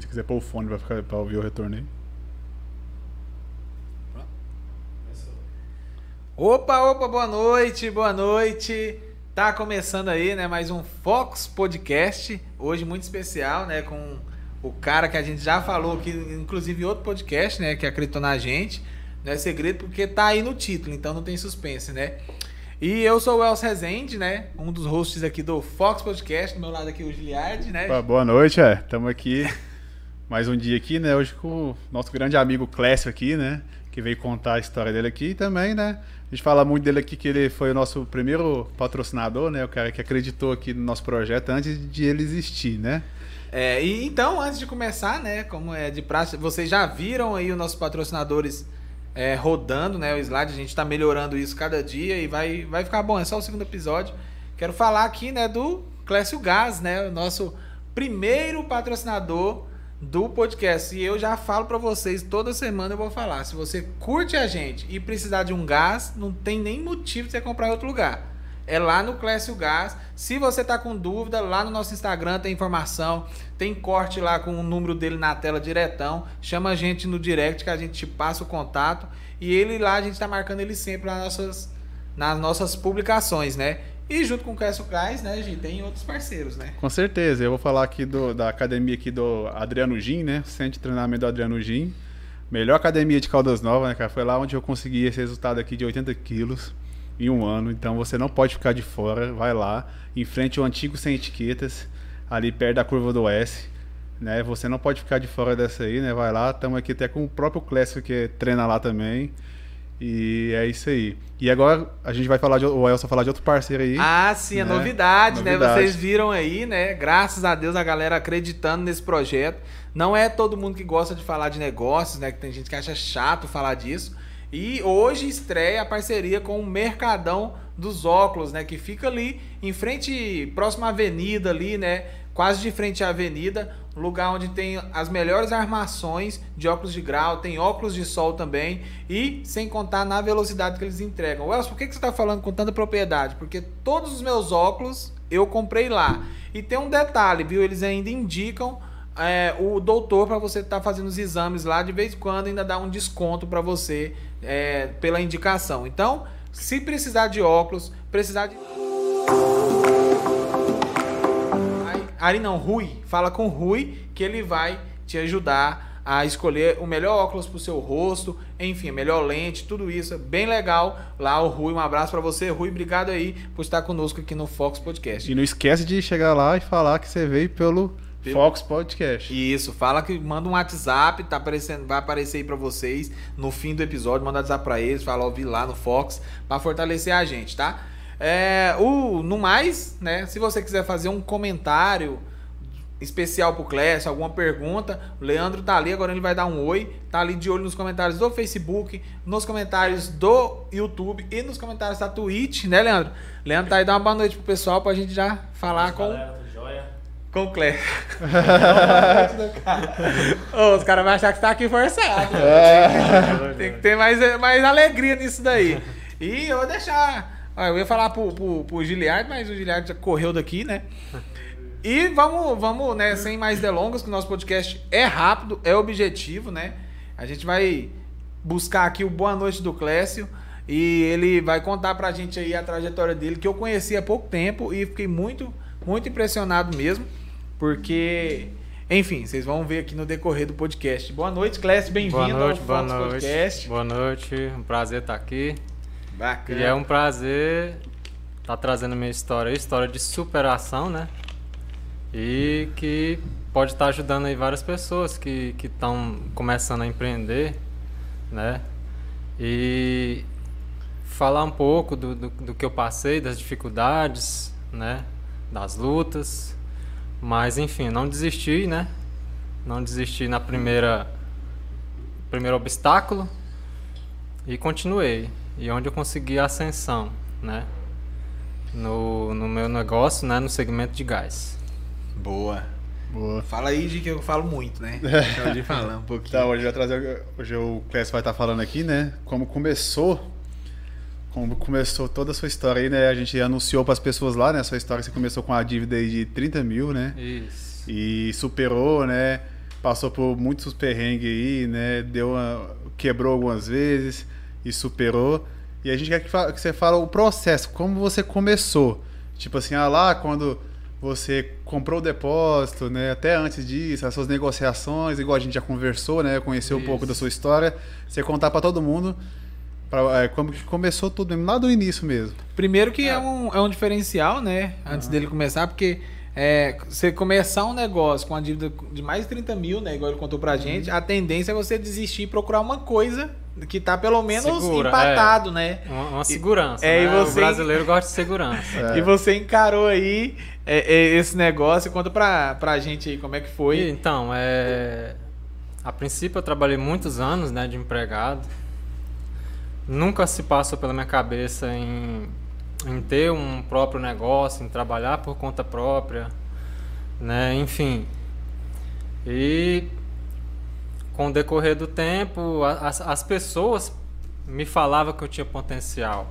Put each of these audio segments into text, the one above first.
Mas se quiser pôr o fone pra, ficar, pra ouvir o retorno aí. Opa, opa, boa noite, boa noite. Tá começando aí, né, mais um Fox Podcast, hoje muito especial, né, com o cara que a gente já falou que inclusive outro podcast, né, que acreditou na gente. Não é segredo porque tá aí no título, então não tem suspense, né? E eu sou o Elcio Rezende, né? Um dos hosts aqui do Fox Podcast, do meu lado aqui o Giliard, né? Opa, boa noite, é. Estamos aqui mais um dia aqui, né? Hoje com o nosso grande amigo Clécio aqui, né? Que veio contar a história dele aqui e também, né? A gente fala muito dele aqui que ele foi o nosso primeiro patrocinador, né? O cara que acreditou aqui no nosso projeto antes de ele existir, né? É, e então, antes de começar, né? Como é de praxe, vocês já viram aí os nossos patrocinadores é, rodando, né? O slide, a gente está melhorando isso cada dia e vai, vai ficar bom. É só o segundo episódio. Quero falar aqui, né, do Clécio Gás, né? O nosso primeiro patrocinador do podcast. E eu já falo para vocês, toda semana eu vou falar. Se você curte a gente e precisar de um gás, não tem nem motivo de você comprar em outro lugar é lá no Clécio Gás. Se você tá com dúvida, lá no nosso Instagram tem informação, tem corte lá com o número dele na tela diretão. Chama a gente no direct que a gente te passa o contato e ele lá a gente tá marcando ele sempre nas nossas, nas nossas publicações, né? E junto com o Clécio Gás, né, gente, tem outros parceiros, né? Com certeza. Eu vou falar aqui do, da academia aqui do Adriano Gin, né? Centro de treinamento do Adriano Gin. Melhor academia de Caldas Novas, né, cara? Foi lá onde eu consegui esse resultado aqui de 80 quilos em um ano. Então você não pode ficar de fora. Vai lá, em frente antigo sem etiquetas, ali perto da curva do S. Né? Você não pode ficar de fora dessa aí, né? Vai lá, estamos aqui até com o próprio Clécio que treina lá também. E é isso aí. E agora a gente vai falar de o Elson falar de outro parceiro aí. Ah, sim, né? a novidade, novidade, né? Vocês viram aí, né? Graças a Deus a galera acreditando nesse projeto. Não é todo mundo que gosta de falar de negócios, né? Que tem gente que acha chato falar disso. E hoje estreia a parceria com o Mercadão dos Óculos, né? Que fica ali em frente, próxima avenida ali, né? Quase de frente à avenida, lugar onde tem as melhores armações de óculos de grau, tem óculos de sol também, e sem contar na velocidade que eles entregam. Wells, por que, que você está falando com tanta propriedade? Porque todos os meus óculos eu comprei lá. E tem um detalhe, viu? Eles ainda indicam é, o doutor para você estar tá fazendo os exames lá, de vez em quando ainda dá um desconto para você é, pela indicação. Então, se precisar de óculos, precisar de. Ari não, Rui, fala com o Rui que ele vai te ajudar a escolher o melhor óculos para o seu rosto, enfim, a melhor lente, tudo isso, bem legal. Lá o Rui, um abraço para você, Rui, obrigado aí por estar conosco aqui no Fox Podcast. E não esquece de chegar lá e falar que você veio pelo Fox Podcast. Isso, fala que manda um WhatsApp, tá aparecendo, vai aparecer aí para vocês no fim do episódio, manda WhatsApp para eles, fala ouvir lá no Fox para fortalecer a gente, tá? É, o no mais, né, se você quiser fazer um comentário especial pro Clécio, alguma pergunta, o Leandro tá ali, agora ele vai dar um oi, tá ali de olho nos comentários do Facebook, nos comentários do YouTube e nos comentários da Twitch, né, Leandro? Leandro tá aí, dá uma boa noite pro pessoal pra gente já falar com galera, com o Clé. oh, os caras vão achar que você tá aqui forçado. É. Tem que ter mais, mais alegria nisso daí. E eu vou deixar. Eu ia falar pro, pro, pro Giliard, mas o Giliard já correu daqui, né? E vamos, vamos, né, sem mais delongas, que o nosso podcast é rápido, é objetivo, né? A gente vai buscar aqui o Boa Noite do Clécio e ele vai contar pra gente aí a trajetória dele, que eu conheci há pouco tempo e fiquei muito, muito impressionado mesmo. Porque, enfim, vocês vão ver aqui no decorrer do podcast. Boa noite, Clécio, bem-vindo ao Fox boa noite, Podcast. Boa noite, um prazer estar aqui. Bacana. E é um prazer estar trazendo minha história, história de superação, né? E que pode estar ajudando aí várias pessoas que estão começando a empreender, né? E falar um pouco do, do, do que eu passei, das dificuldades, né? Das lutas mas enfim, não desisti, né? Não desisti na primeira primeiro obstáculo e continuei. E onde eu consegui a ascensão, né? No, no meu negócio, né? No segmento de gás. Boa. Boa. Fala aí de que eu falo muito, né? Pode falar um pouquinho. Tá, hoje, vai trazer, hoje o Clécio vai estar falando aqui, né? Como começou como começou toda a sua história aí, né? A gente anunciou para as pessoas lá, né? A sua história você começou com a dívida aí de 30 mil, né? Isso. E superou, né? passou por muitos perrengues aí, né? Deu uma, quebrou algumas vezes e superou. E a gente quer que, que você fale o processo, como você começou. Tipo assim, ah lá, quando você comprou o depósito, né? Até antes disso, as suas negociações, igual a gente já conversou, né? Conheceu um pouco da sua história. Você contar para todo mundo pra, é, como que começou tudo mesmo, lá do início mesmo. Primeiro que é, é um, é um diferencial, né? Antes uhum. dele começar, porque é, você começar um negócio com uma dívida de mais de 30 mil, né? Igual ele contou pra gente, uhum. a tendência é você desistir e procurar uma coisa que tá pelo menos Segura, empatado, é. né? Uma, uma segurança. É, né? você... O brasileiro gosta de segurança. É. E você encarou aí é, é, esse negócio. Conta pra, pra gente aí como é que foi. E, então, é... a princípio eu trabalhei muitos anos né, de empregado. Nunca se passou pela minha cabeça em, em ter um próprio negócio, em trabalhar por conta própria, né? Enfim. E com o decorrer do tempo, as, as pessoas me falavam que eu tinha potencial.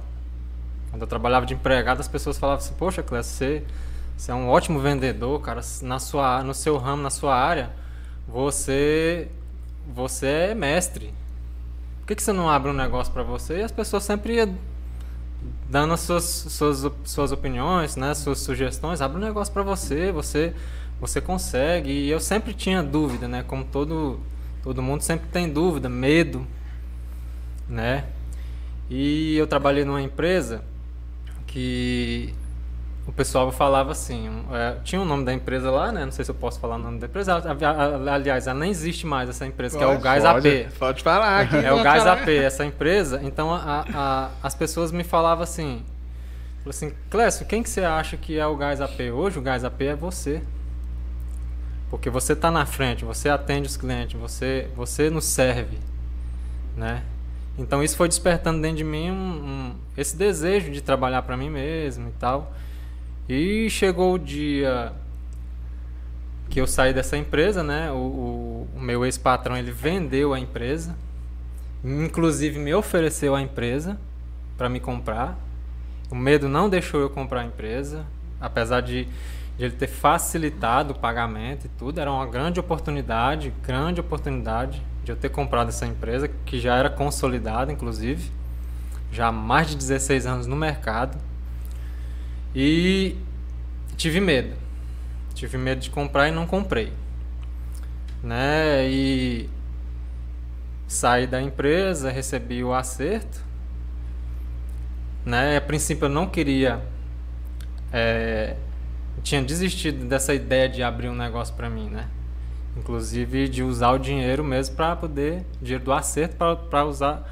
Quando eu trabalhava de empregado, as pessoas falavam assim: Poxa, Clécio, você, você é um ótimo vendedor, cara. Na sua, no seu ramo, na sua área, você, você é mestre. Por que, que você não abre um negócio para você? E as pessoas sempre iam dando as suas, suas, suas opiniões, né, suas sugestões. Abre um negócio para você, você, você consegue. E eu sempre tinha dúvida, né? Como todo Todo mundo sempre tem dúvida, medo, né? E eu trabalhei numa empresa que o pessoal falava assim, é, tinha o um nome da empresa lá, né? Não sei se eu posso falar o nome da empresa. Aliás, ela nem existe mais essa empresa, pode, que é o Gás pode, AP. Pode falar aqui. É o Gás falar. AP, essa empresa. Então a, a, as pessoas me falavam assim, assim, Clécio, quem que você acha que é o Gás AP? Hoje o Gás AP é você. Porque você está na frente, você atende os clientes, você, você nos serve, né? Então isso foi despertando dentro de mim um, um, esse desejo de trabalhar para mim mesmo e tal. E chegou o dia que eu saí dessa empresa, né? O, o, o meu ex-patrão ele vendeu a empresa, inclusive me ofereceu a empresa para me comprar. O medo não deixou eu comprar a empresa, apesar de de ele ter facilitado o pagamento e tudo. Era uma grande oportunidade, grande oportunidade de eu ter comprado essa empresa, que já era consolidada, inclusive, já há mais de 16 anos no mercado. E tive medo. Tive medo de comprar e não comprei. Né? E saí da empresa, recebi o acerto. Né? A princípio eu não queria é, tinha desistido dessa ideia de abrir um negócio para mim, né? Inclusive de usar o dinheiro mesmo para poder, dinheiro do acerto para usar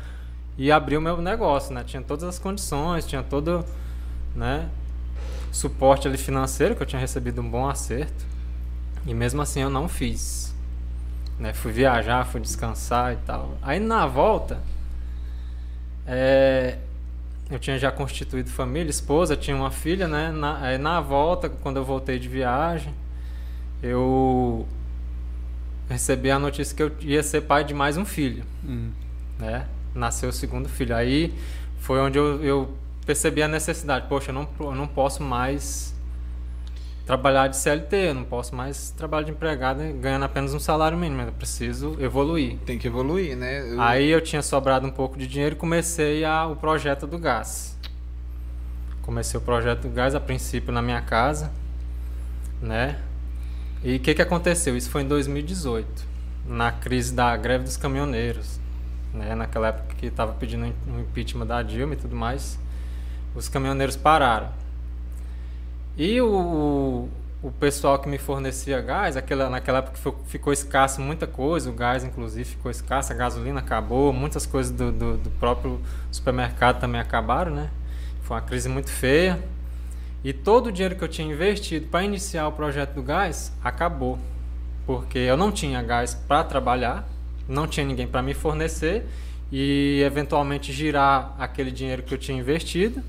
e abrir o meu negócio, né? Tinha todas as condições, tinha todo, né? Suporte ali financeiro, que eu tinha recebido um bom acerto. E mesmo assim eu não fiz. Né? Fui viajar, fui descansar e tal. Aí na volta, é, eu tinha já constituído família, esposa, tinha uma filha, né? Na, na volta, quando eu voltei de viagem, eu recebi a notícia que eu ia ser pai de mais um filho, hum. né? Nasceu o segundo filho. Aí foi onde eu, eu percebi a necessidade. Poxa, eu não, eu não posso mais trabalhar de CLT, eu não posso mais trabalhar de empregado ganhando apenas um salário mínimo, eu preciso evoluir. Tem que evoluir, né? Eu... Aí eu tinha sobrado um pouco de dinheiro e comecei a, o projeto do gás. Comecei o projeto do gás a princípio na minha casa, né? E o que, que aconteceu? Isso foi em 2018, na crise da greve dos caminhoneiros, né? Naquela época que estava pedindo o impeachment da Dilma e tudo mais, os caminhoneiros pararam. E o, o pessoal que me fornecia gás, aquela, naquela época ficou escasso muita coisa, o gás inclusive ficou escasso, a gasolina acabou, muitas coisas do, do, do próprio supermercado também acabaram, né? Foi uma crise muito feia. E todo o dinheiro que eu tinha investido para iniciar o projeto do gás acabou. Porque eu não tinha gás para trabalhar, não tinha ninguém para me fornecer e eventualmente girar aquele dinheiro que eu tinha investido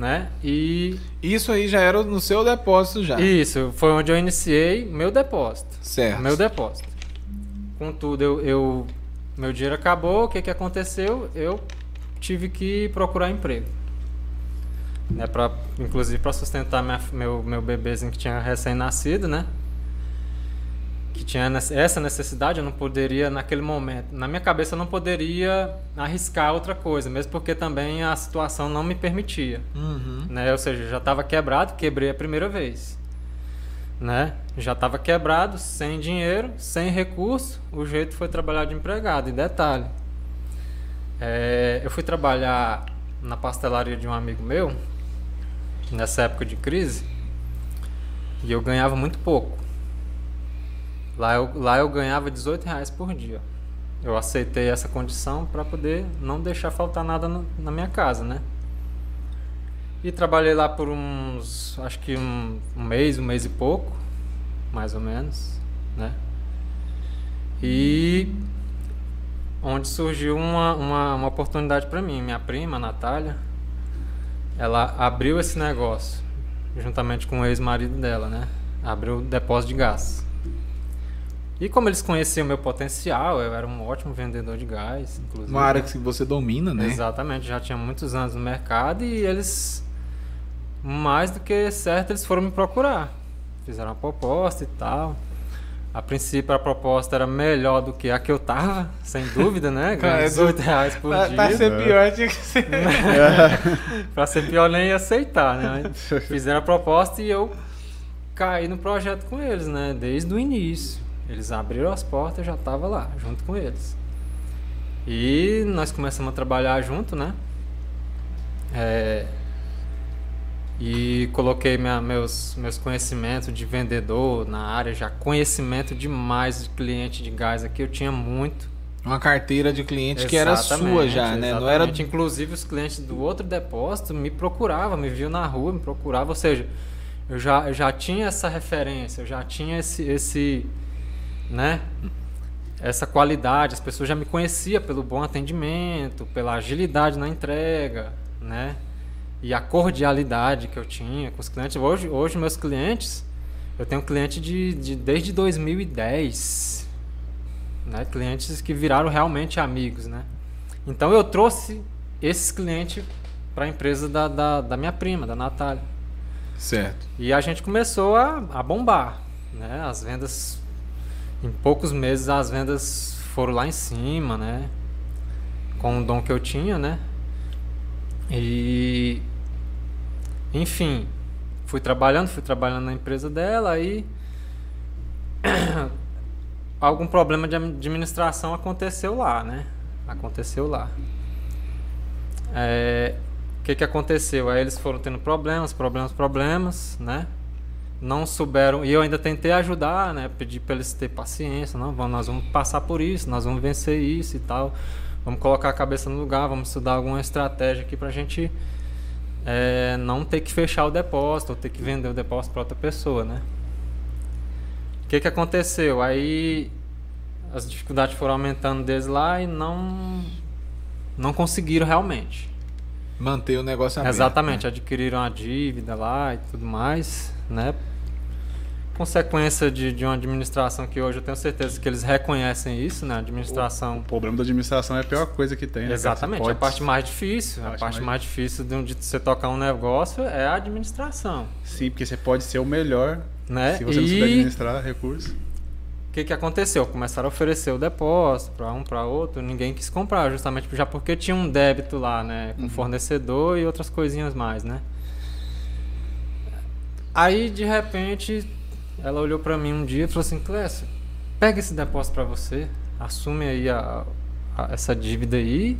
né? E isso aí já era no seu depósito já. Isso, foi onde eu iniciei meu depósito. Certo. Meu depósito. Contudo, eu, eu meu dinheiro acabou, o que que aconteceu? Eu tive que procurar emprego. Né, pra, inclusive para sustentar minha, meu, meu bebezinho que tinha recém-nascido, né? Que tinha essa necessidade, eu não poderia, naquele momento, na minha cabeça, eu não poderia arriscar outra coisa, mesmo porque também a situação não me permitia. Uhum. Né? Ou seja, já estava quebrado, quebrei a primeira vez. Né? Já estava quebrado, sem dinheiro, sem recurso, o jeito foi trabalhar de empregado. E detalhe, é, eu fui trabalhar na pastelaria de um amigo meu, nessa época de crise, e eu ganhava muito pouco. Lá eu, lá eu ganhava 18 reais por dia. Eu aceitei essa condição para poder não deixar faltar nada no, na minha casa, né? E trabalhei lá por uns, acho que um, um, mês, um mês e pouco, mais ou menos, né? E onde surgiu uma, uma, uma oportunidade para mim. Minha prima, Natália, ela abriu esse negócio, juntamente com o ex-marido dela, né? Abriu o depósito de gás. E como eles conheciam meu potencial, eu era um ótimo vendedor de gás, inclusive. Uma área que você domina, né? Exatamente, já tinha muitos anos no mercado e eles, mais do que certo, eles foram me procurar. Fizeram uma proposta e tal. A princípio a proposta era melhor do que a que eu tava, sem dúvida, né? Ganhando 18 reais por pra, dia. Pra ser pior tinha que ser. pra ser pior nem ia aceitar, né? Fizeram a proposta e eu caí no projeto com eles, né? Desde o início. Eles abriram as portas, eu já estava lá, junto com eles. E nós começamos a trabalhar junto, né? É, e coloquei minha, meus, meus conhecimentos de vendedor na área, já conhecimento demais de cliente de gás aqui, eu tinha muito. Uma carteira de cliente que era sua já, né? Não era... Inclusive os clientes do outro depósito me procuravam, me viam na rua, me procuravam, ou seja, eu já, eu já tinha essa referência, eu já tinha esse, esse, né? Essa qualidade, as pessoas já me conheciam pelo bom atendimento, pela agilidade na entrega, né? E a cordialidade que eu tinha com os clientes. Hoje, hoje meus clientes, eu tenho cliente de, de desde 2010, né? Clientes que viraram realmente amigos, né? Então eu trouxe esses clientes para a empresa da, da, da minha prima, da Natália. Certo. E a gente começou a, a bombar, né? As vendas em poucos meses as vendas foram lá em cima, né? Com o dom que eu tinha, né? E enfim, fui trabalhando, fui trabalhando na empresa dela aí algum problema de administração aconteceu lá, né? Aconteceu lá. É, o que que aconteceu? Aí eles foram tendo problemas, problemas, problemas, né? Não souberam, e eu ainda tentei ajudar, né? Pedir para eles ter paciência, não, vamos, nós vamos passar por isso, nós vamos vencer isso e tal. Vamos colocar a cabeça no lugar, vamos estudar alguma estratégia aqui para a gente é, não ter que fechar o depósito ou ter que vender o depósito para outra pessoa, né? O que, que aconteceu? Aí as dificuldades foram aumentando desde lá e não não conseguiram realmente manter o negócio aberto. Exatamente, né? adquiriram a dívida lá e tudo mais, né? consequência de, de uma administração que hoje eu tenho certeza que eles reconhecem isso, né? A administração. O, o problema da administração é a pior coisa que tem. Né? Exatamente. Pode... A parte mais difícil. A, a parte mais... mais difícil de, de você tocar um negócio é a administração. Sim, porque você pode ser o melhor né? se você e... não souber administrar recursos. O que, que aconteceu? Começaram a oferecer o depósito para um, para outro, ninguém quis comprar, justamente já porque tinha um débito lá, né? Com uhum. fornecedor e outras coisinhas mais, né? Aí, de repente, ela olhou para mim um dia e falou assim: Clécio, pega esse depósito para você, assume aí a, a, essa dívida aí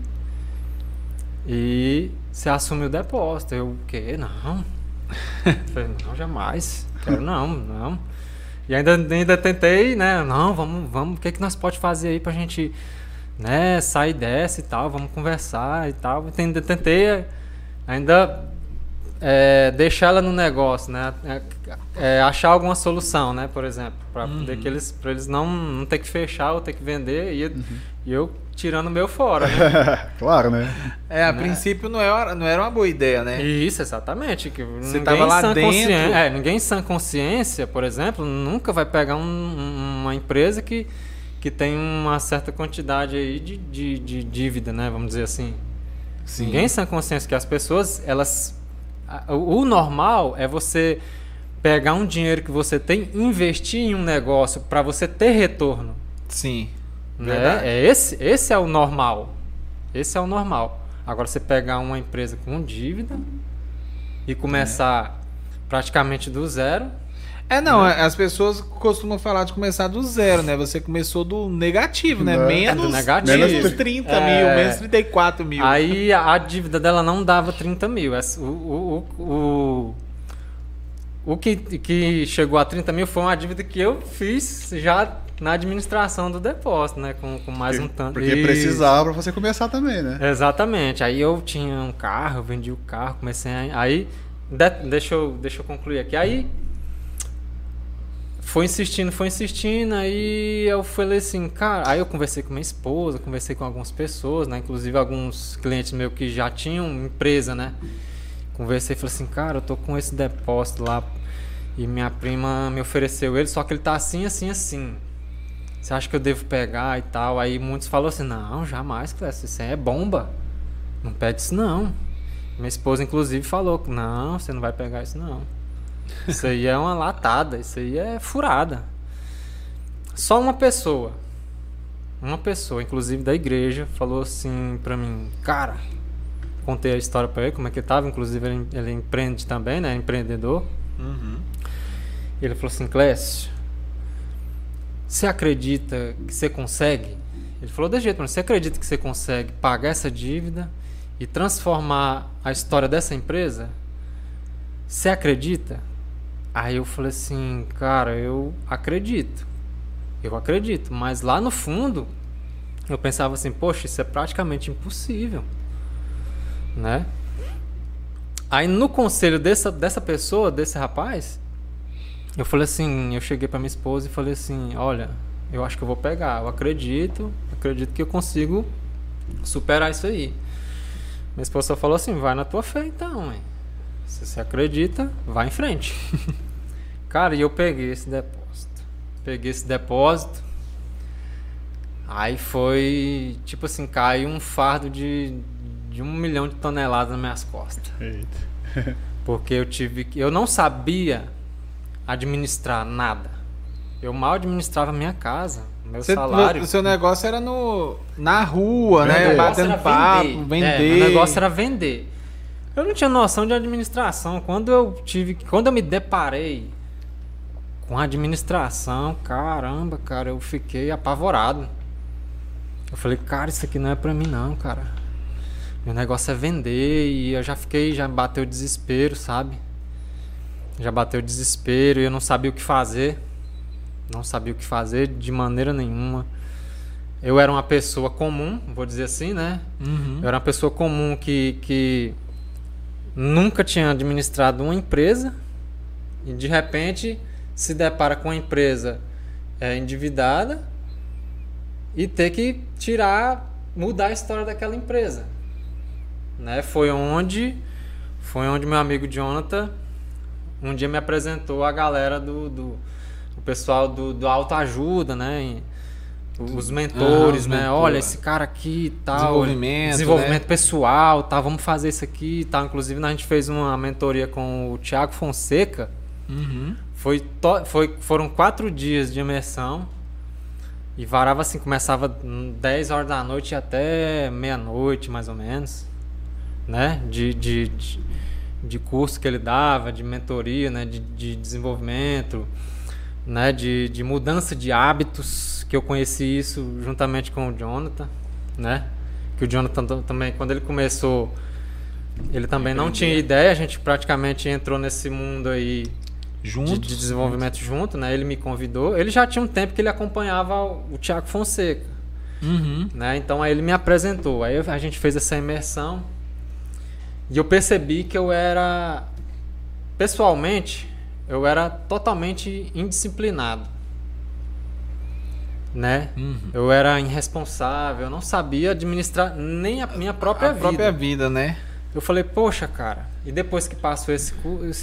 e você assume o depósito. Eu, o quê? Não. Eu falei, não, jamais. Quero não, não. E ainda, ainda tentei, né? Não, vamos, vamos, o que, é que nós pode fazer aí pra gente, né, sair dessa e tal, vamos conversar e tal. Ainda tentei ainda é, deixar ela no negócio, né? É, é, achar alguma solução, né? Por exemplo, para uhum. que eles, para eles não, não ter que fechar ou ter que vender e, uhum. e eu tirando o meu fora. Né? claro, né? É, a né? princípio não era, não era uma boa ideia, né? Isso, exatamente. Que Você estava lá dentro. É, ninguém sem consciência, por exemplo, nunca vai pegar um, uma empresa que, que tem uma certa quantidade aí de, de, de dívida, né? Vamos dizer assim. Sim. Ninguém sem consciência que as pessoas, elas o normal é você pegar um dinheiro que você tem, investir em um negócio para você ter retorno. Sim. Né? É esse, esse é o normal. Esse é o normal. Agora você pegar uma empresa com dívida e começar é. praticamente do zero. É, não, né? as pessoas costumam falar de começar do zero, né? Você começou do negativo, né? Menos, é do negativo. menos 30 é... mil, menos 34 mil. Aí a, a, dívida dela não dava 30 mil. O, o, o, o que, que chegou a 30 mil foi uma dívida que eu fiz já na administração do depósito, né? Com, com mais porque, um tanto. Porque e... precisava para você começar também, né? Exatamente. Aí eu tinha um carro, vendi o carro, comecei a... Aí, de... deixa, eu, deixa eu concluir aqui. Aí, foi insistindo, foi insistindo, aí eu falei assim, cara... Aí eu conversei com minha esposa, conversei com algumas pessoas, né? Inclusive alguns clientes meus que já tinham empresa, né? Conversei e falei assim, cara, eu tô com esse depósito lá... E minha prima me ofereceu ele, só que ele tá assim, assim, assim. Você acha que eu devo pegar e tal? Aí muitos falam assim: não, jamais, Clécio, isso aí é bomba. Não pede isso não. Minha esposa, inclusive, falou: não, você não vai pegar isso não. Isso aí é uma latada, isso aí é furada. Só uma pessoa, uma pessoa, inclusive da igreja, falou assim pra mim: cara, contei a história pra ele, como é que ele tava. Inclusive, ele, ele empreende também, né? Empreendedor. Uhum. Ele falou assim: Clécio você acredita que você consegue? Ele falou desse jeito, mas você acredita que você consegue pagar essa dívida e transformar a história dessa empresa? Você acredita? Aí eu falei assim, cara, eu acredito. Eu acredito, mas lá no fundo eu pensava assim, poxa, isso é praticamente impossível, né? Aí no conselho dessa, dessa pessoa, desse rapaz, eu falei assim, eu cheguei para minha esposa e falei assim, olha, eu acho que eu vou pegar, eu acredito, acredito que eu consigo superar isso aí. Minha esposa falou assim, vai na tua fé então, mãe. Se você acredita, vai em frente. Cara, e eu peguei esse depósito. Peguei esse depósito. Aí foi, tipo assim, caiu um fardo de, de um milhão de toneladas nas minhas costas. Eita. Porque eu tive que. Eu não sabia administrar nada. Eu mal administrava minha casa, meu Cê, salário. O seu negócio era no, na rua, meu né? Batendo papo, vender. vender. É, meu negócio era vender. Eu não tinha noção de administração. Quando eu tive, quando eu me deparei com a administração, caramba, cara, eu fiquei apavorado. Eu falei, cara, isso aqui não é pra mim não, cara. Meu negócio é vender e eu já fiquei, já bateu desespero, sabe? Já bateu desespero e eu não sabia o que fazer. Não sabia o que fazer de maneira nenhuma. Eu era uma pessoa comum, vou dizer assim, né? Uhum. Eu era uma pessoa comum que, que nunca tinha administrado uma empresa e de repente se depara com uma empresa é, endividada e ter que tirar, mudar a história daquela empresa. Né? Foi onde foi onde meu amigo Jonathan um dia me apresentou a galera do, do o pessoal do, do autoajuda, né? Os mentores, né? Mentor. Olha, esse cara aqui e tal. Desenvolvimento. Desenvolvimento né? pessoal, tá? Vamos fazer isso aqui e tal. Inclusive, a gente fez uma mentoria com o Thiago Fonseca. Uhum. Foi, foi Foram quatro dias de imersão. E varava assim, começava 10 horas da noite até meia-noite, mais ou menos. Né? de, de, de de curso que ele dava, de mentoria, né, de, de desenvolvimento, né, de, de mudança de hábitos, que eu conheci isso juntamente com o Jonathan, né, que o Jonathan também, quando ele começou, ele também não tinha ideia, a gente praticamente entrou nesse mundo aí de, de, desenvolvimento junto, né, ele me convidou, ele já tinha um tempo que ele acompanhava o Tiago Fonseca, uhum. né, então aí ele me apresentou, aí a gente fez essa imersão, e eu percebi que eu era, pessoalmente, eu era totalmente indisciplinado. Né? Uhum. Eu era irresponsável, eu não sabia administrar nem a minha própria a vida. própria vida, né? Eu falei, poxa, cara. E depois que passou esse,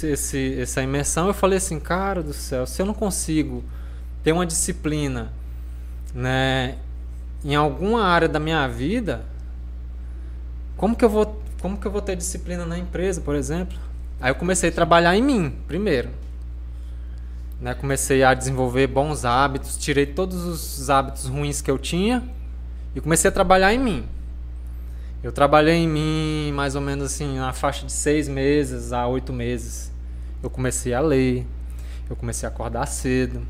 esse, essa imersão, eu falei assim, cara do céu, se eu não consigo ter uma disciplina, né, em alguma área da minha vida, como que eu vou como que eu vou ter disciplina na empresa, por exemplo? Aí eu comecei a trabalhar em mim, primeiro. Né? Comecei a desenvolver bons hábitos, tirei todos os hábitos ruins que eu tinha e comecei a trabalhar em mim. Eu trabalhei em mim mais ou menos assim, na faixa de seis meses a oito meses. Eu comecei a ler, eu comecei a acordar cedo,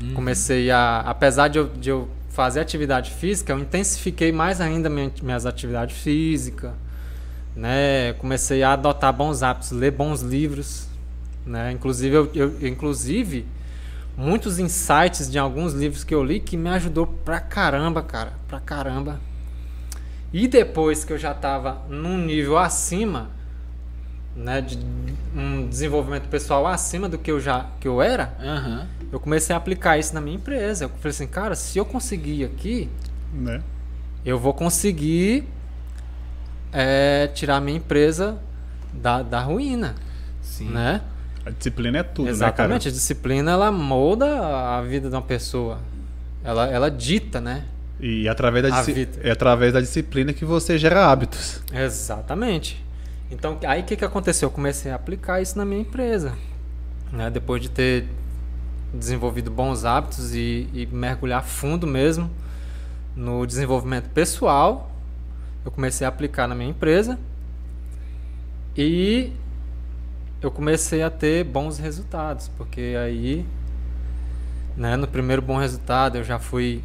uhum. comecei a. Apesar de eu, de eu fazer atividade física, eu intensifiquei mais ainda minhas atividades físicas. Né? Comecei a adotar bons hábitos, ler bons livros. Né? Inclusive, eu, eu, inclusive, muitos insights de alguns livros que eu li que me ajudou pra caramba, cara. Pra caramba. E depois que eu já estava num nível acima, né, de um desenvolvimento pessoal acima do que eu já que eu era, uhum. eu comecei a aplicar isso na minha empresa. Eu falei assim, cara, se eu conseguir aqui, né? eu vou conseguir é, tirar a minha empresa da, da ruína, Sim. né? A disciplina é tudo, Exatamente, né, a disciplina ela molda a vida de uma pessoa. Ela, ela dita, né? E através da, é através da disciplina que você gera hábitos. Exatamente. Então, aí o que, que aconteceu? Eu comecei a aplicar isso na minha empresa. Né? Depois de ter desenvolvido bons hábitos e, e mergulhar fundo mesmo no desenvolvimento pessoal, eu comecei a aplicar na minha empresa e eu comecei a ter bons resultados, porque aí, né, no primeiro bom resultado eu já fui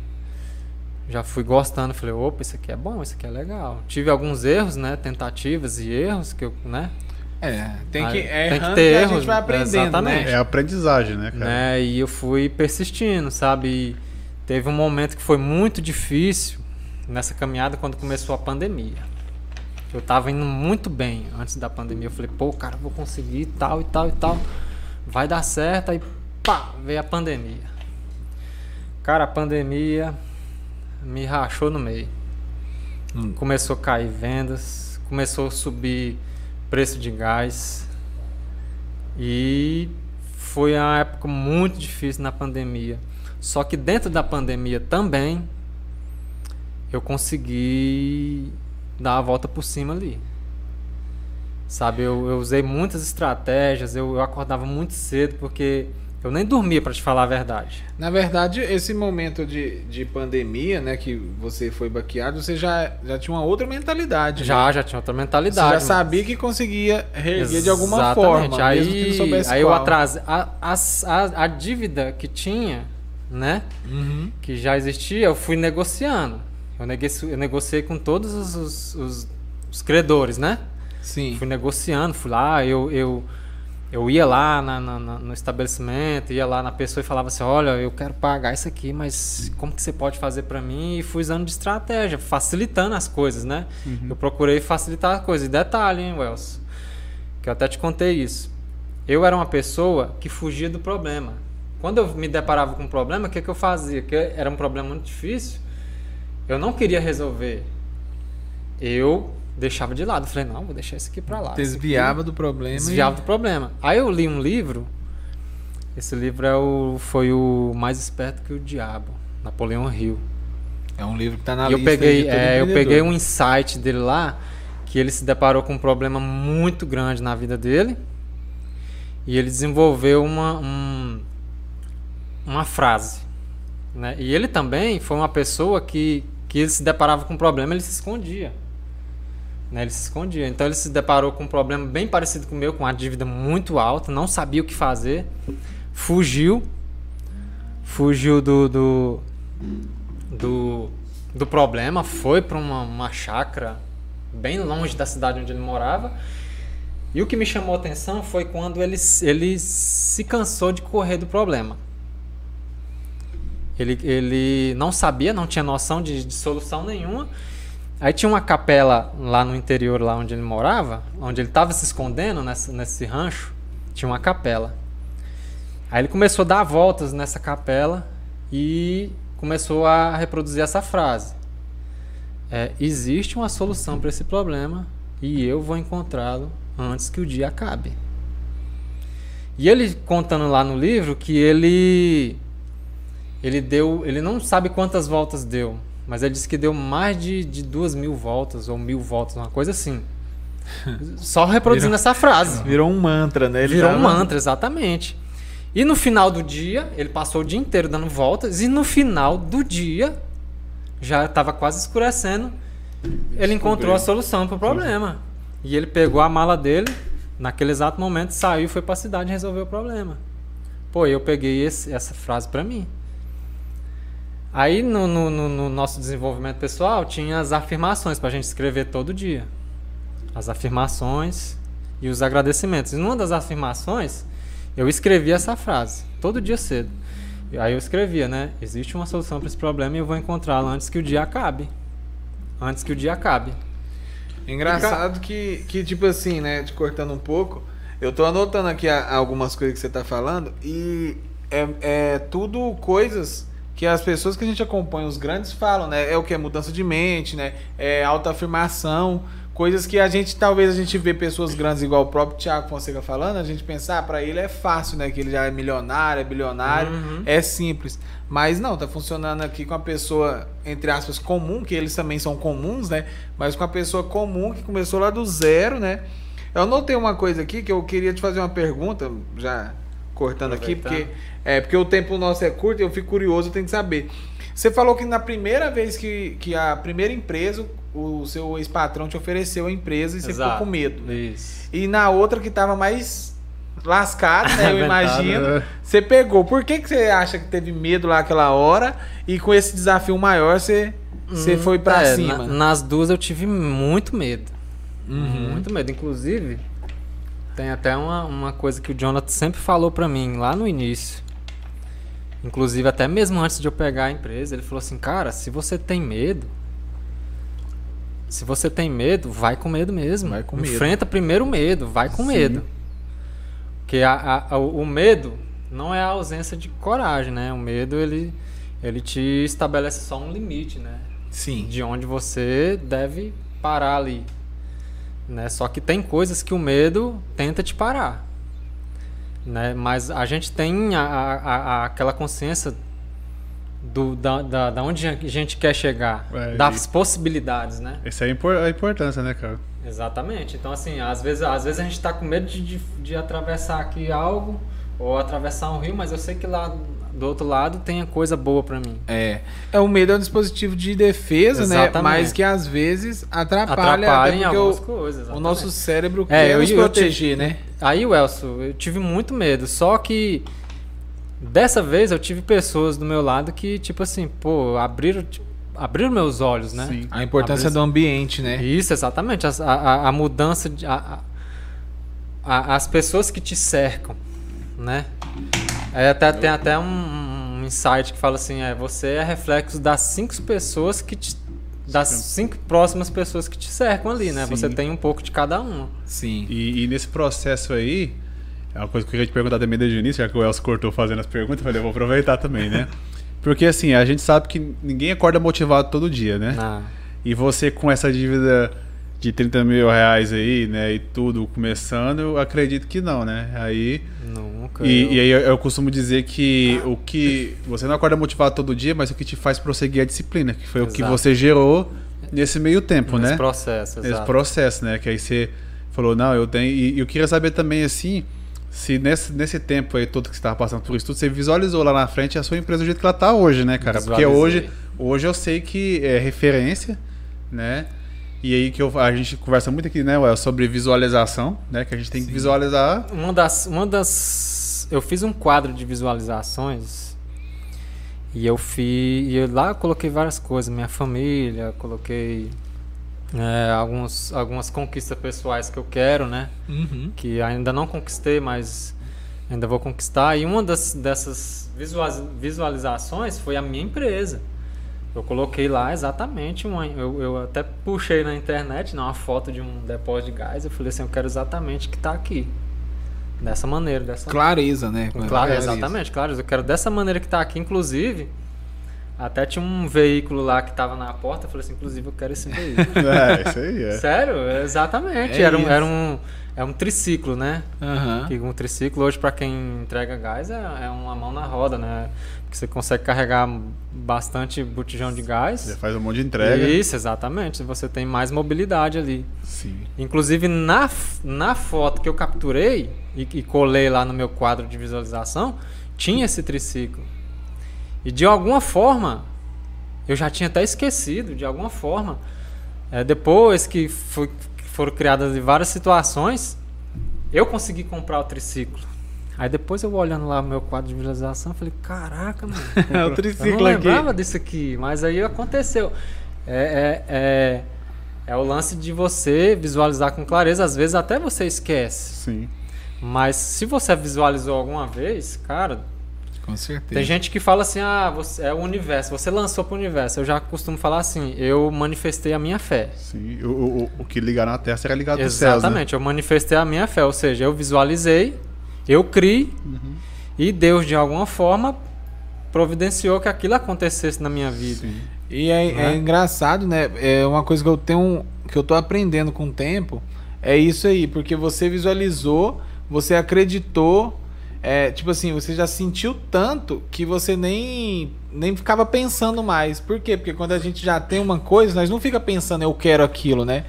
já fui gostando, falei, opa, isso aqui é bom, isso aqui é legal. Tive alguns erros, né, tentativas e erros que eu, né? É, tem que, é tem que ter que erros, a gente vai aprendendo, né? exatamente. né? É aprendizagem, né, cara? Né? E eu fui persistindo, sabe? E teve um momento que foi muito difícil nessa caminhada quando começou a pandemia. Eu tava indo muito bem antes da pandemia. Eu falei, pô, cara, vou conseguir tal e tal e tal. Vai dar certo. Aí, pá, veio a pandemia. Cara, a pandemia me rachou no meio. Hum. Começou a cair vendas, começou a subir preço de gás. E foi uma época muito difícil na pandemia. Só que dentro da pandemia também eu consegui dar a volta por cima ali. Sabe, eu, eu usei muitas estratégias, eu, eu acordava muito cedo porque eu nem dormia, para te falar a verdade. Na verdade, esse momento de, de pandemia, né, que você foi baqueado, você já, já tinha uma outra mentalidade. Já, né? já tinha outra mentalidade. Você já sabia que conseguia reerguer de alguma forma, aí, mesmo que não soubesse Aí qual. eu atrasei. A, a, a, dívida que tinha, né, uhum. que já existia, eu fui negociando. Eu, negociei, eu negociei com todos os, os, os, os credores, né? Sim. Fui negociando, fui lá, eu... eu eu ia lá na, na, no estabelecimento, ia lá na pessoa e falava assim, olha, eu quero pagar isso aqui, mas como que você pode fazer para mim? E fui usando de estratégia, facilitando as coisas, né? Uhum. Eu procurei facilitar as coisas. E detalhe, hein, Wells? Que eu até te contei isso. Eu era uma pessoa que fugia do problema. Quando eu me deparava com um problema, o que, que eu fazia? Que era um problema muito difícil. Eu não queria resolver. Eu deixava de lado. Falei, não, vou deixar isso aqui para lá. Desviava do problema. Desviava e... do problema. Aí eu li um livro. Esse livro é o, foi o Mais Esperto que o Diabo, Napoleão Hill. É um livro que está na e lista. Eu peguei, é, eu peguei um insight dele lá que ele se deparou com um problema muito grande na vida dele e ele desenvolveu uma, um, uma frase. Né? E ele também foi uma pessoa que, que ele se deparava com um problema, ele se escondia. Né, ele se escondia. Então ele se deparou com um problema bem parecido com o meu, com uma dívida muito alta, não sabia o que fazer, fugiu, fugiu do, do, do, do problema, foi para uma, uma chácara bem longe da cidade onde ele morava. E o que me chamou a atenção foi quando ele, ele se cansou de correr do problema. Ele, ele não sabia, não tinha noção de, de solução nenhuma Aí tinha uma capela lá no interior, lá onde ele morava, onde ele estava se escondendo nesse, nesse rancho, tinha uma capela. Aí ele começou a dar voltas nessa capela e começou a reproduzir essa frase: é, Existe uma solução para esse problema e eu vou encontrá-lo antes que o dia acabe. E ele contando lá no livro que ele ele deu, ele não sabe quantas voltas deu, mas ele disse que deu mais de, de duas mil voltas ou mil voltas, uma coisa assim. Só reproduzindo virou, essa frase. Virou um mantra, né? Ele virou tava... um mantra, exatamente. E no final do dia, ele passou o dia inteiro dando voltas, e no final do dia, já estava quase escurecendo, ele encontrou a solução para o problema. E ele pegou a mala dele, naquele exato momento, saiu e foi para a cidade resolver o problema. Pô, eu peguei esse, essa frase para mim. Aí no, no, no, nosso desenvolvimento pessoal tinha as afirmações para a gente escrever todo dia. As afirmações e os agradecimentos. E numa das afirmações, eu escrevi essa frase, todo dia cedo. Aí eu escrevia, né? Existe uma solução para esse problema e eu vou encontrá-la antes que o dia acabe. Antes que o dia acabe. Engraçado que, que, tipo assim, né? Te cortando um pouco, eu tô anotando aqui algumas coisas que você tá falando e é, é tudo coisas que as pessoas que a gente acompanha, os grandes, falam, né? É o que? É mudança de mente, né? É autoafirmação. Coisas que a gente, talvez a gente vê pessoas grandes, igual o próprio Tiago Fonseca falando, a gente pensar, ah, para ele é fácil, né? Que ele já é milionário, é bilionário, uhum. é simples. Mas não, tá funcionando aqui com a pessoa, entre aspas, comum, que eles também são comuns, né? Mas com a pessoa comum que começou lá do zero, né? Eu notei uma coisa aqui que eu queria te fazer uma pergunta, já cortando aqui, porque é porque o tempo nosso é curto e eu fico curioso, eu tenho que saber. Você falou que na primeira vez que, que a primeira empresa, o seu ex-patrão te ofereceu a empresa e você Exato. ficou com medo. Né? Isso. E na outra que tava mais lascado, né? Eu imagino. Né? Você pegou. Por que, que você acha que teve medo lá aquela hora? E com esse desafio maior, você, hum, você foi para é, cima? Na, nas duas eu tive muito medo. Uhum. Muito medo. Inclusive, tem até uma, uma coisa que o Jonathan sempre falou para mim lá no início. Inclusive, até mesmo antes de eu pegar a empresa, ele falou assim: Cara, se você tem medo, se você tem medo, vai com medo mesmo. Vai com medo. Enfrenta primeiro o medo, vai com Sim. medo. Porque a, a, o medo não é a ausência de coragem, né? O medo, ele, ele te estabelece só um limite, né? Sim. De onde você deve parar ali. Né? Só que tem coisas que o medo tenta te parar. Né? Mas a gente tem a, a, a aquela consciência do, da, da, da, onde a gente quer chegar, é, das possibilidades, né? Essa é a importância, né, cara? Exatamente. Então, assim, às vezes, às vezes a gente está com medo de, de, de, atravessar aqui algo ou atravessar um rio, mas eu sei que lá do outro lado tem a coisa boa para mim. É. É o medo é um dispositivo de defesa, né? Exatamente. né? Mas que às vezes atrapalha, atrapalha algumas o, coisas. Exatamente. O nosso cérebro é, quer eu, nos proteger, né? Aí, Elcio, eu tive muito medo. Só que dessa vez eu tive pessoas do meu lado que, tipo assim, pô, abriram. Tipo, abriram meus olhos, né? Sim. A importância do ambiente, né? Isso, exatamente. A, a, a mudança, de, a, as pessoas que te cercam, né? É, até, tem até um, um insight que fala assim, é, você é reflexo das cinco pessoas que te, das cinco próximas pessoas que te cercam ali, né? Sim. Você tem um pouco de cada uma. Sim. E, e, nesse processo aí, é uma coisa que eu queria te perguntar também desde o início, já que o Elcio cortou fazendo as perguntas, eu falei, eu vou aproveitar também, né? Porque assim, a gente sabe que ninguém acorda motivado todo dia, né? Ah. E você com essa dívida de 30 mil reais aí, né? E tudo começando, eu acredito que não, né? Aí. Nunca. E, eu... e aí eu, eu, costumo dizer que o que. Você não acorda motivado todo dia, mas o que te faz prosseguir é a disciplina, que foi exato. o que você gerou nesse meio tempo, nesse né? Nesse processo, exato. Nesse processo, né? Que aí você falou, não, eu tenho. E, e eu queria saber também, assim, se nesse, nesse tempo aí todo que você estava passando por isso tudo, você visualizou lá na frente a sua empresa do jeito que ela está hoje, né, cara? Porque hoje, hoje eu sei que é referência, né? E aí que eu, a gente conversa muito aqui, né, Well, sobre visualização, né? Que a gente tem Sim. que visualizar. Uma das, uma das. Eu fiz um quadro de visualizações e eu fiz. E eu, lá eu coloquei várias coisas, minha família, coloquei é, alguns, algumas conquistas pessoais que eu quero, né? Uhum. Que ainda não conquistei, mas ainda vou conquistar. E uma das, dessas visualizações foi a minha empresa. Eu coloquei lá exatamente uma. Eu, eu até puxei na internet né, uma foto de um depósito de gás. Eu falei assim: eu quero exatamente que está aqui. Dessa maneira. Dessa clareza, né? Com clareza, exatamente, clareza. Eu quero dessa maneira que está aqui. Inclusive, Até tinha um veículo lá que tava na porta, eu falei assim, inclusive eu quero esse veículo. é, isso aí, é. Sério? Exatamente. É era, um, era um. É um triciclo, né? Aham. Que um triciclo hoje para quem entrega gás é, é uma mão na roda, né? Porque você consegue carregar bastante botijão de gás. Já faz um monte de entrega. Isso, exatamente. Você tem mais mobilidade ali. Sim. Inclusive na, na foto que eu capturei e, e colei lá no meu quadro de visualização, tinha esse triciclo. E de alguma forma, eu já tinha até esquecido, de alguma forma. É, depois que, foi- que foram criadas várias situações, eu consegui comprar o triciclo. Aí depois eu olhando lá o meu quadro de visualização, falei, caraca, mano. É o Eu não triciclo aqui. lembrava disso aqui, mas aí aconteceu. É, é, é, é o lance de você visualizar com clareza, às vezes até você esquece. Sim. Mas se você visualizou alguma vez, cara, Com certeza. tem gente que fala assim, ah, você, é o universo, você lançou pro universo. Eu já costumo falar assim, eu manifestei a minha fé. Sim. O, o, o- o que ligar na Terra será ligado nos céus, né? Exatamente, eu manifestei a minha fé, ou seja, eu visualizei, eu criei Uhum. e Deus de alguma forma providenciou que aquilo acontecesse na minha vida. Sim. E é, Né? é engraçado, né? É uma coisa que eu tenho, que eu tô aprendendo com o tempo, é isso aí, porque você visualizou, você acreditou, é, tipo assim, você já sentiu tanto que você nem nem ficava pensando mais. Por quê? Porque quando a gente já tem uma coisa, nós não fica pensando eu quero aquilo, né?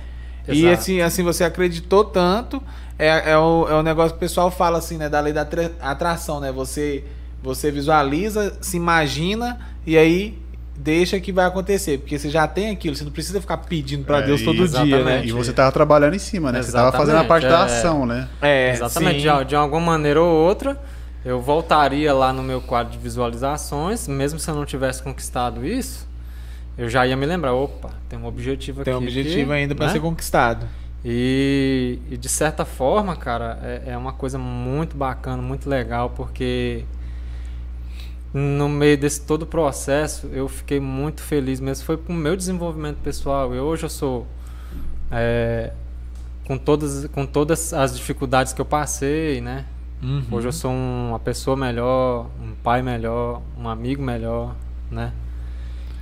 E Exato. assim, assim, você acreditou tanto, é, é, o, é o negócio que o pessoal fala assim, né? Da lei da atra- atração, né? Você, você visualiza, se imagina e aí deixa que vai acontecer. Porque você já tem aquilo, você não precisa ficar pedindo pra É, Deus todo dia, né? exatamente. E você tava trabalhando em cima, né? Você tava fazendo a parte da Exatamente, é. ação, né? É, Exatamente, sim. de, de alguma maneira ou outra, eu voltaria lá no meu quadro de visualizações, mesmo se eu não tivesse conquistado isso, eu já ia me lembrar, opa, tem um objetivo Tem um aqui. objetivo que, ainda pra né? ser conquistado. E, e de certa forma, cara, é, é uma coisa muito bacana, muito legal, porque no meio desse todo o processo eu fiquei muito feliz mesmo. Foi pro meu desenvolvimento pessoal. Eu, hoje eu sou. é, com, todas, com todas as dificuldades que eu passei, né? Uhum. Hoje eu sou uma pessoa melhor, um pai melhor, um amigo melhor, né?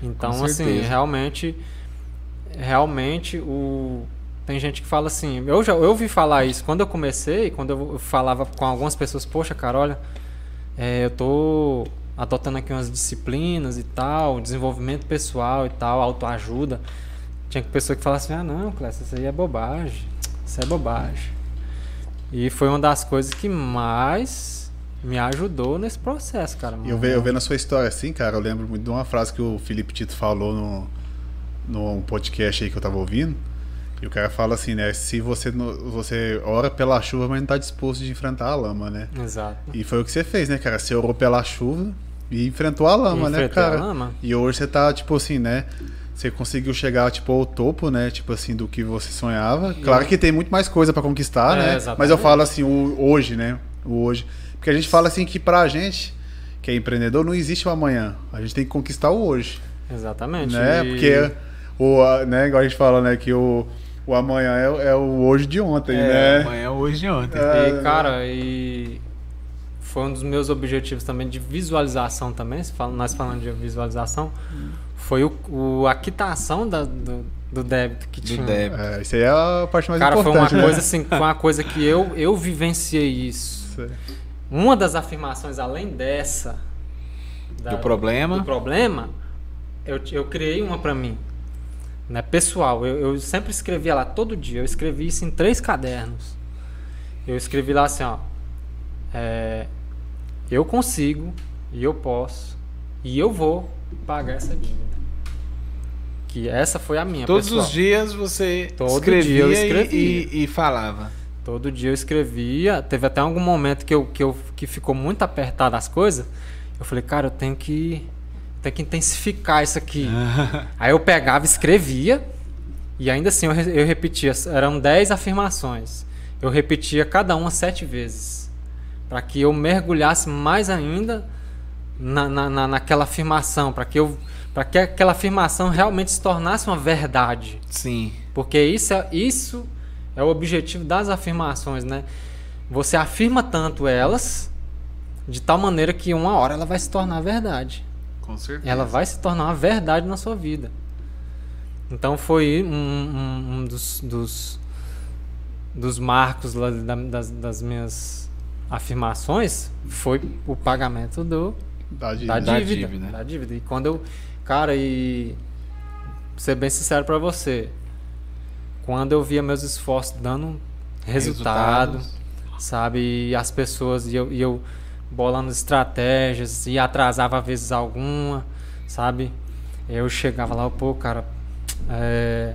Então, Com assim, realmente, realmente o tem gente que fala assim, eu já eu ouvi falar isso quando eu comecei, quando eu falava com algumas pessoas, poxa, cara, olha, é, eu tô adotando aqui umas disciplinas e tal, desenvolvimento pessoal e tal, autoajuda. Tinha pessoa que falava assim, ah não, Clécio, isso aí é bobagem, isso é bobagem. E foi uma das coisas que mais me ajudou nesse processo, cara. Eu, ve- eu vendo a sua história assim, cara, eu lembro muito de uma frase que o Felipe Tito falou no, no podcast aí que eu tava ouvindo. E o cara fala assim, né? Se você, você ora pela chuva, mas não tá disposto de enfrentar a lama, né? Exato. E foi o que você fez, né, cara? Você orou pela chuva e enfrentou a lama, né, Enfrentei a cara? lama. E hoje você tá, tipo assim, né? Você conseguiu chegar, tipo, ao topo, né? Tipo assim, do que você sonhava. Claro que tem muito mais coisa pra conquistar, É, né? exatamente. Mas eu falo assim, o hoje, né? O hoje. Porque a gente fala assim que pra gente, que é empreendedor, não existe o amanhã. A gente tem que conquistar o hoje. Exatamente. Né? E- Porque o, a- né, igual a gente fala, né? Que o, o amanhã é, o- é o hoje de ontem, É, né? amanhã, hoje e ontem. É. E, cara, e foi um dos meus objetivos também de visualização também, nós falando de visualização, foi o, o- a quitação da- do, do débito que Do tinha. débito. É, isso aí é a parte mais Cara, foi uma importante, né? coisa assim, foi uma coisa que eu, eu vivenciei isso. Uma das afirmações além dessa da- Do problema. do problema, eu, eu criei uma pra mim, né, pessoal. Eu, eu sempre escrevia lá todo dia. Eu escrevi isso em três cadernos. Eu escrevi lá assim, ó, é, eu consigo e eu posso e eu vou pagar essa dívida. Que essa foi a minha. Todos pessoal. os dias você Todo escrevia, dia e- escrevia. E, e falava. Todo dia eu escrevia. Teve até algum momento que, eu, que, eu, que ficou muito apertado as coisas. Eu falei, cara, eu tenho que, tenho que intensificar isso aqui. Aí eu pegava, escrevia. E ainda assim eu, eu repetia. Eram 10 afirmações. Eu repetia cada uma sete vezes. Para que eu mergulhasse mais ainda na, na, na- naquela afirmação. Para que, eu, pra que aquela afirmação realmente se tornasse uma verdade. Sim. Porque isso é, isso é o objetivo das afirmações, né? Você afirma tanto elas, de tal maneira que uma hora ela vai se tornar verdade. Com certeza. ela vai se tornar uma verdade na sua vida. Então foi um, um- um dos, dos, dos marcos lá das, das minhas afirmações foi o pagamento do, Da da, dívida. Da dívida, dívida. da dívida. E quando eu. Cara, e. Ser bem sincero pra você. Quando eu via meus esforços dando resultado, Resultados. sabe? E as pessoas. E eu, e eu bolando estratégias e atrasava às vezes alguma, sabe? Eu chegava lá, pô, cara. é,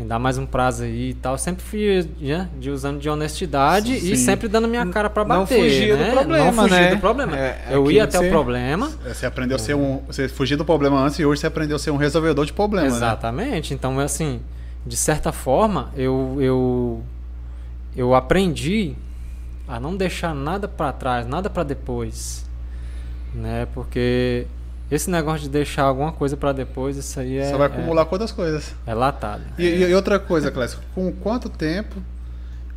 me dá mais um prazo aí e tal. Sempre fui né, de usando de honestidade Sim. e sempre dando minha cara pra Não bater. fugia do né? problema, Não fugia né? do problema. É, eu aquilo ia até você- o problema. É, Você aprendeu a ser um. Você fugia do problema antes e hoje você aprendeu a ser um resolvedor de problema, né? Exatamente. Então, assim, de certa forma, eu, eu, eu aprendi a não deixar nada para trás, nada para depois, né? Porque esse negócio de deixar alguma coisa para depois, isso aí é, Você vai acumular com outras coisas. é, é latado. E, e outra coisa, Clécio, com quanto tempo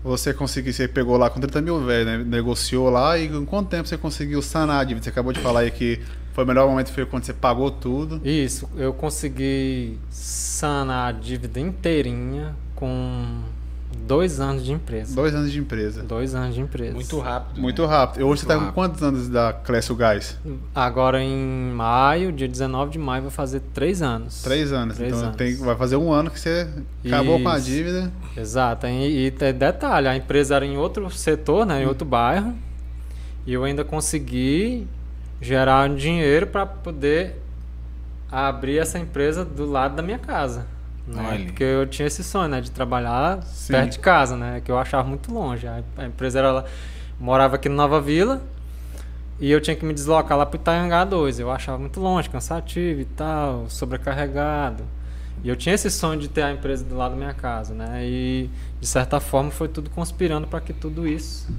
você conseguiu, você pegou lá com 30 mil velho, né? negociou lá, e com quanto tempo você conseguiu sanar a dívida? Você acabou de falar aí que foi o melhor momento foi quando você pagou tudo. Isso, eu consegui sanar a dívida inteirinha com dois anos de empresa. Dois anos de empresa. Dois anos de empresa. Muito rápido. Muito né? rápido. E hoje você tá com quantos anos da Clécio Gás? Agora em maio, dia 19 de maio, vai fazer três anos. Três anos. Três então anos. Tem, vai fazer um ano que você acabou com a Isso. dívida. Exato. E, e detalhe, a empresa era em outro setor, né, em outro bairro, e eu ainda consegui gerar dinheiro para poder abrir essa empresa do lado da minha casa. Né? Porque eu tinha esse sonho, né, de trabalhar Sim. perto de casa, né, que eu achava muito longe. A, empresa era lá, morava aqui no Nova Vila e eu tinha que me deslocar lá para Itaiangá 2. Eu achava muito longe, cansativo e tal, sobrecarregado. E eu tinha esse sonho de ter a empresa do lado da minha casa, né? E de certa forma foi tudo conspirando para que tudo isso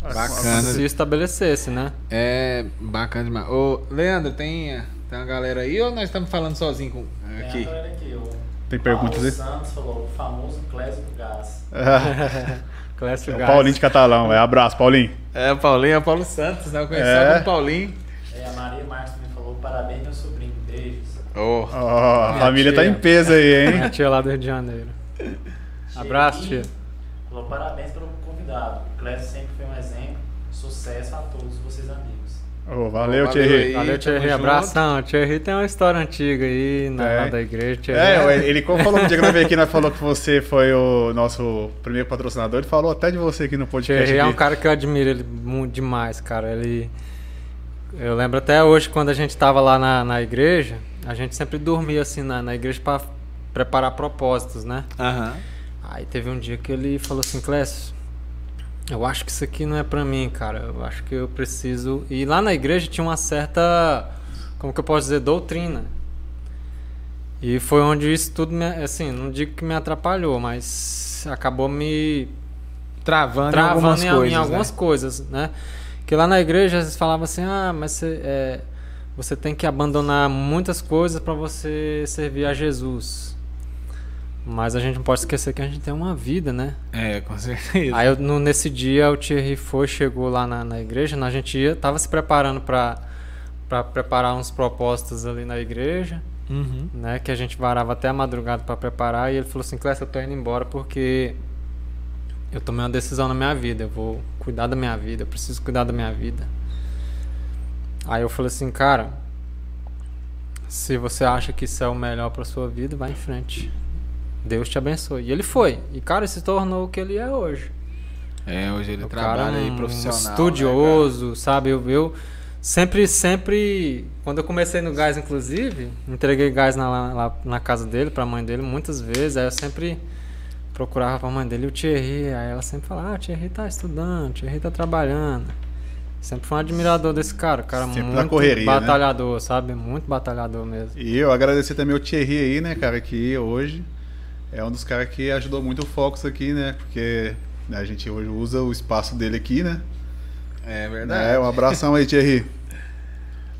Bacana. se estabelecesse, né? É bacana demais. Ô, Leandro, tem, tem uma galera aí ou nós estamos falando sozinho com, Tem aqui? a galera aqui, o Tem perguntas Paulo aí? Santos falou, o famoso Clésio do Gás. Clécio É o Gás. Paulinho de Catalão. É, abraço, Paulinho. É, o Paulinho, é o Paulo Santos, né? Eu conheci É. só como Paulinho. É, a Maria Marques me falou, parabéns, meu sobrinho, beijos. Ô, Ó, a Minha família tia. tá em peso aí, Minha hein? tia lá do Rio de Janeiro. Abraço, tia. Falou, parabéns pelo convidado. O Clésio sempre foi um exemplo. Sucesso a todos vocês amigos. Ô, valeu, Valeu Thierry. aí. Valeu, Thierry. junto. Abração. Thierry tem uma história antiga aí na, lá da igreja. Thierry. É, ele, falou no dia que eu veio aqui, nós falou que você foi o nosso primeiro patrocinador, ele falou até de você aqui no podcast. Thierry é um aqui. cara que eu admiro ele muito demais, cara. Ele. Eu lembro até hoje quando a gente tava lá na, na igreja, a gente sempre dormia assim na, na igreja para preparar propósitos, né? aham. Aí teve um dia que ele falou assim, Clécio, eu acho que isso aqui não é pra mim, cara. Eu acho que eu preciso. E lá na igreja tinha uma certa, como que eu posso dizer, doutrina. E foi onde isso tudo me, assim, não digo que me atrapalhou, mas acabou me Travando, em travando algumas em, coisas. em algumas né? coisas, né? Que lá na igreja eles falavam assim, ah, mas você, é, você tem que abandonar muitas coisas para você servir a Jesus. Mas a gente não pode esquecer que a gente tem uma vida, né? É, com certeza. Aí eu, no- nesse dia o Thierry foi, chegou lá na, na igreja, a gente ia, tava se preparando para preparar uns propósitos ali na igreja, Uhum. né? Que a gente varava até a madrugada para preparar e ele falou assim, Clécio, eu tô indo embora porque eu tomei uma decisão na minha vida, eu vou cuidar da minha vida, eu preciso cuidar da minha vida. Aí eu falei assim, cara, se você acha que isso é o melhor para sua vida, vai em frente. Deus te abençoe. E ele foi. E cara, se tornou o que ele é hoje. É, hoje ele O cara trabalha é aí um profissional. né, estudioso, sabe? Eu, eu sempre, sempre, quando eu comecei no gás, inclusive, entreguei gás na, lá na casa dele, pra mãe dele, muitas vezes. Aí eu sempre procurava pra mãe dele o Thierry. Aí ela sempre falava: Ah, o Thierry tá estudando, o Thierry tá trabalhando. Sempre fui um admirador desse cara, o cara Sempre muito correria, né? batalhador, sabe? Muito batalhador mesmo. E eu agradecer também o Thierry aí, né, cara, que hoje é um dos caras que ajudou muito o Fox aqui, né? Porque né, a gente hoje usa o espaço dele aqui, né? É verdade. É, um abração aí, Thierry.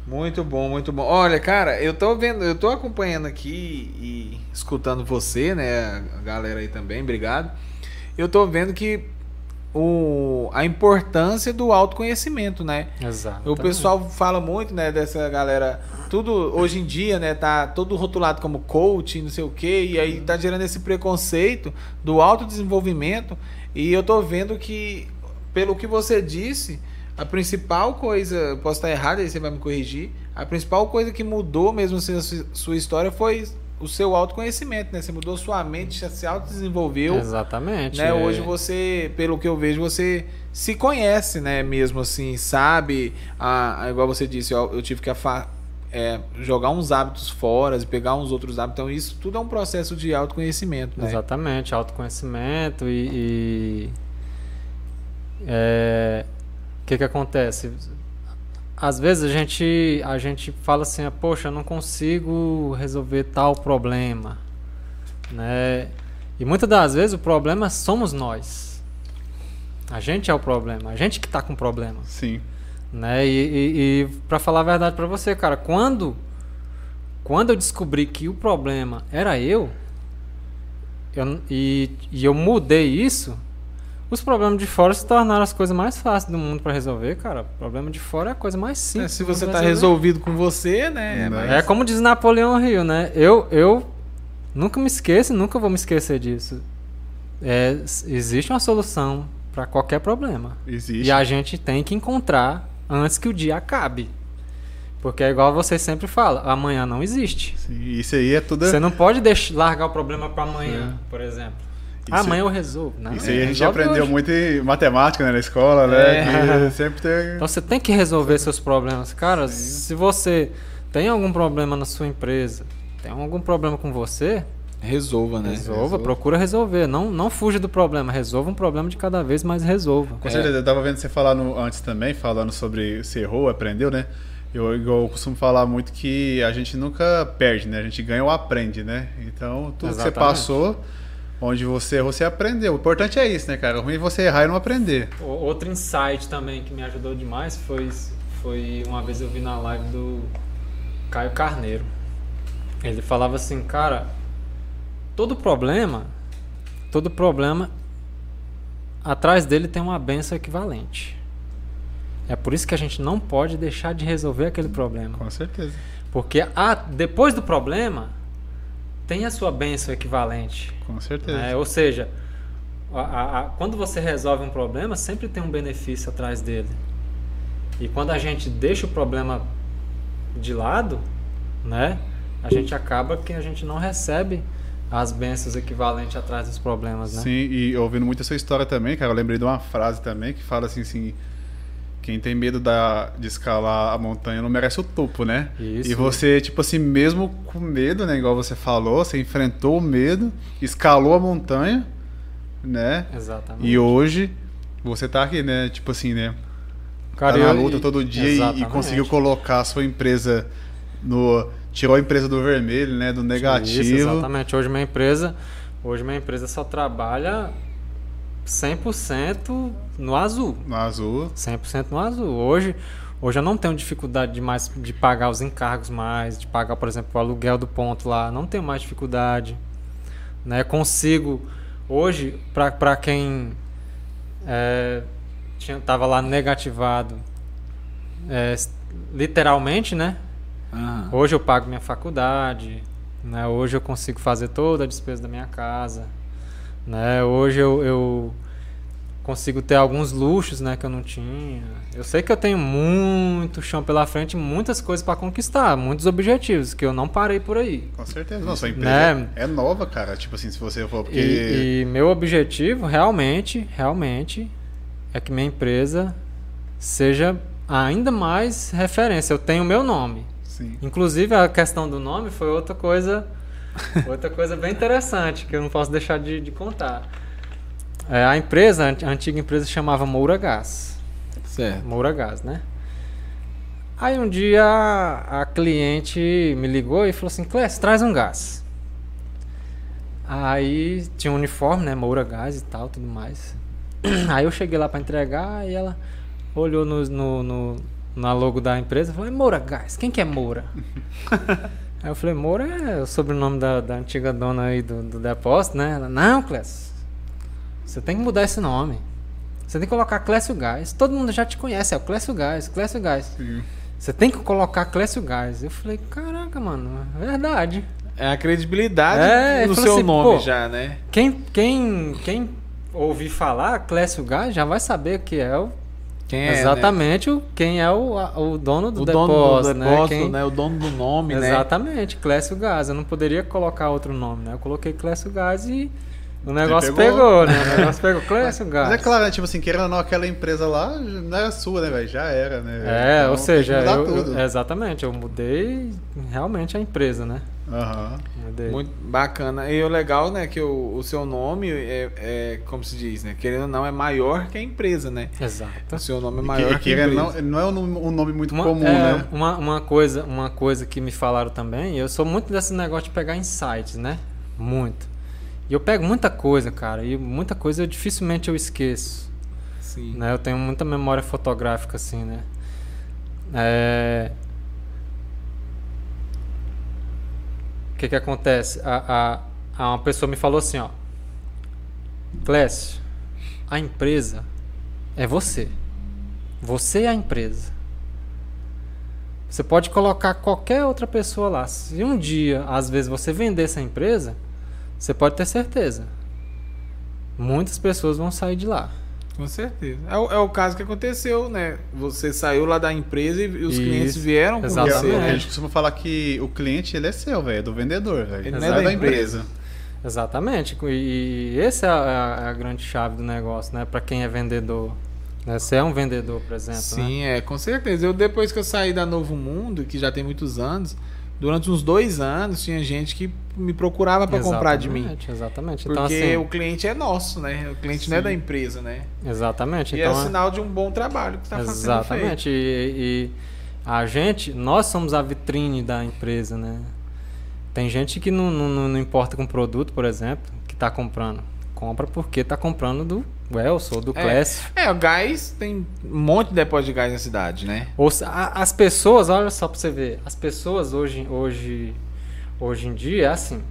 Muito bom, muito bom. Olha, cara, eu tô vendo, eu tô acompanhando aqui e escutando você, né? A galera aí também, obrigado. Eu tô vendo que o, a importância do autoconhecimento, né? Exato. O pessoal fala muito, né, dessa galera. Tudo hoje em dia, né, tá todo rotulado como coach, não sei o quê, e aí tá gerando esse preconceito do autodesenvolvimento. E eu tô vendo que, pelo que você disse, a principal coisa, posso estar errado, aí você vai me corrigir. A principal coisa que mudou mesmo assim, a sua história foi o seu autoconhecimento, né? Você mudou sua mente, você se autodesenvolveu. Exatamente. Né? É. Hoje você, pelo que eu vejo, você se conhece, né? Mesmo assim, sabe? Ah, igual você disse, eu, eu tive que é, jogar uns hábitos fora e pegar uns outros hábitos. Então, isso tudo é um processo de autoconhecimento, né? Exatamente, autoconhecimento e. e é, o que, que acontece? Às vezes a gente, a gente fala assim, poxa, eu não consigo resolver tal problema, né? E muitas das vezes o problema somos nós. A gente é o problema, a gente que está com problema. Sim. Né? E, e, e para falar a verdade para você, cara, quando quando eu descobri que o problema era eu, eu e, e eu mudei isso, os problemas de fora se tornaram as coisas mais fáceis do mundo para resolver, cara. O problema de fora é a coisa mais simples. É, se você tá resolvido com você, né? É, mas... é como diz Napoleão Rio, né? Eu, eu nunca me esqueço, nunca vou me esquecer disso. É, existe uma solução para qualquer problema. Existe. E a gente tem que encontrar antes que o dia acabe. Porque é igual você sempre fala, amanhã não existe. Sim, isso aí é tudo. Você não pode deixar, largar o problema para amanhã, é. por exemplo. Isso, Amanhã eu resolvo. Não, isso aí a gente aprendeu hoje. muito em matemática né, na escola, né? É. sempre tem... Então você tem que resolver seus problemas. Cara, Sim. se você tem algum problema na sua empresa, tem algum problema com você, Resolva, né? Resolva, resolva, procura resolver. Não, não fuja do problema. Resolva um problema de cada vez, mas resolva. Com certeza. É. Eu tava vendo você falar no, antes também, falando sobre se errou, aprendeu, né? Eu, eu costumo falar muito que a gente nunca perde, né? A gente ganha ou aprende, né? Então, tudo Exatamente. que você passou Onde você errou, você aprendeu. O importante é isso, né, cara? O ruim é você errar e não aprender. Outro insight também que me ajudou demais foi, foi uma vez eu vi na live do Caio Carneiro. Ele falava assim, cara, todo problema, todo problema, atrás dele tem uma benção equivalente. É por isso que a gente não pode deixar de resolver aquele problema. Com certeza. Porque a, depois do problema, tem a sua benção equivalente. Com certeza. É, ou seja, a, a, a, quando você resolve um problema, sempre tem um benefício atrás dele. E quando a gente deixa o problema de lado, né, a gente acaba que a gente não recebe as bênçãos equivalentes atrás dos problemas, né? Sim, e ouvindo muito essa história também, cara, eu lembrei de uma frase também que fala assim, assim quem tem medo da, de escalar a montanha não merece o topo, né? Isso. E você, tipo assim, mesmo com medo, né? Igual você falou, você enfrentou o medo, escalou a montanha, né? Exatamente. E hoje você tá aqui, né? Tipo assim, né? Cara, tá na luta todo dia e, e, conseguiu colocar a sua empresa no. Tirou a empresa do vermelho, né? Do negativo. Isso, exatamente. Hoje minha empresa. Hoje minha empresa só trabalha 100% no azul. No azul. 100% no azul. Hoje, hoje eu não tenho dificuldade de mais de pagar os encargos mais, de pagar, por exemplo, o aluguel do ponto lá, não tenho mais dificuldade. Né? Consigo hoje para quem é, tinha tava lá negativado é, literalmente, né? Uhum. Hoje eu pago minha faculdade, né? Hoje eu consigo fazer toda a despesa da minha casa. Né? Hoje eu, eu consigo ter alguns luxos né, que eu não tinha. Eu sei que eu tenho muito chão pela frente, muitas coisas para conquistar, muitos objetivos que eu não parei por aí. Com certeza. Não, sua empresa né? é nova, cara. Tipo assim, se você for. Porque... E, e meu objetivo realmente, realmente, é que minha empresa seja ainda mais referência. Eu tenho o meu nome. Sim. Inclusive a questão do nome foi outra coisa Outra coisa bem interessante que eu não posso deixar de, de contar. É, a empresa, a antiga empresa chamava Moura Gás. Certo. Moura Gás, né? Aí um dia a cliente me ligou e falou assim: Clécio, traz um gás. Aí tinha um uniforme, né? Moura Gás e tal, tudo mais. Aí eu cheguei lá para entregar e ela olhou no, no, no, na logo da empresa e falou: Moura Gás, quem que é Moura? Aí eu falei, Moura é o sobrenome da, da antiga dona aí do, do depósito, né? Ela, não, Clécio, você tem que mudar esse nome. Você tem que colocar Clécio Gás. Todo mundo já te conhece, é o Clécio Gás, Clécio Gás. Você tem que colocar Clécio Gás. Eu falei, caraca, mano, é verdade. É a credibilidade É, seu assim, nome já, né? Quem, quem, quem ouvir falar Clécio Gás já vai saber que é o, Quem é, né? exatamente o, quem é o, a- o dono do O dono depósito, do né? depósito, Quem- né? O dono do nome, né? Exatamente, Clécio Gás. Eu não poderia colocar outro nome, né? Eu coloquei Clécio Gás e o negócio pegou. pegou, né? O negócio pegou Clécio Gás. Mas é claro, né? Tipo assim, querendo ou não, aquela empresa lá não era sua, né, velho? Já era, né? É, Então, ou seja, eu, tudo. eu- exatamente, eu mudei realmente a empresa, né? Aham. Mudei. Muito bacana. E o legal, né, que o, o seu nome é, é, como se diz, né? Querendo ou não, é maior que a empresa, né? Exato. O seu nome é E maior que- que, a querendo empresa. não, não é um nome, um nome muito Uma, comum, é, né? uma, uma, coisa, uma coisa que me falaram também, eu sou muito desse negócio de pegar insights, né? Muito. E eu pego muita coisa, cara, e muita coisa eu dificilmente eu esqueço. Sim. né? Eu tenho muita memória fotográfica, assim, né? É... O que que acontece? A, a, a uma pessoa me falou assim, ó. Clécio, a empresa é você. Você é a empresa. Você pode colocar qualquer outra pessoa lá. Se um dia, às vezes, você vender essa empresa, você pode ter certeza. Muitas pessoas vão sair de lá. Com certeza. É o, é o caso que aconteceu, né? Você saiu lá da empresa e os Isso, clientes vieram com exatamente. você, E a né? gente costuma falar que o cliente, ele é seu, velho, é do vendedor, velho. Ele não é da empresa. Exatamente. E, e esse é a, a- grande chave do negócio, né? Para quem é vendedor. Né? Você é um vendedor, por exemplo. né? Sim, é, com certeza. Eu depois que eu saí da Novo Mundo, que já tem muitos anos, durante uns dois anos tinha gente que me procurava para comprar de mim. Exatamente, Exatamente. Porque Então, assim, o cliente é nosso, né? O cliente não é da empresa, né? exatamente. E então, é sinal de um bom trabalho que está fazendo. Exatamente. E, e a gente, nós somos a vitrine da empresa, né? Tem gente que não, não- não importa com o produto, por exemplo, que está comprando. Compra porque está comprando do Welson ou do É. Clécio. É, o gás tem um monte de depósito de gás na cidade, né? Ou a- as pessoas, olha só pra você ver, as pessoas hoje, hoje, hoje em dia é assim.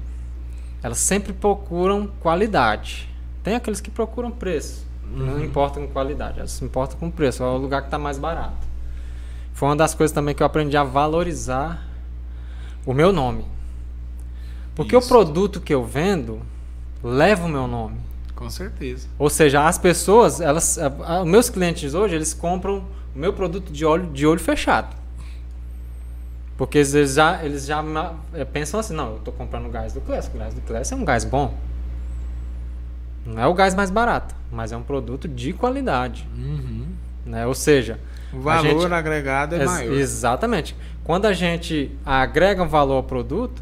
Elas sempre procuram qualidade. Tem aqueles que procuram preço. Não importa com qualidade, elas se importam com preço. É o lugar que está mais barato. Foi uma das coisas também que eu aprendi a valorizar o meu nome. Porque Isso. o produto que eu vendo leva o meu nome. Com certeza. Ou seja, as pessoas, elas, a- a- os meus clientes hoje, eles compram o meu produto de olho, de olho fechado. Porque eles já, eles já eh, pensam assim, não, eu estou comprando o gás do Class, o gás do Class é um gás bom. Não é o gás mais barato, mas é um produto de qualidade. Né? Ou seja, O valor gente- agregado é Ex- maior. Exatamente. Quando a gente agrega um valor ao produto,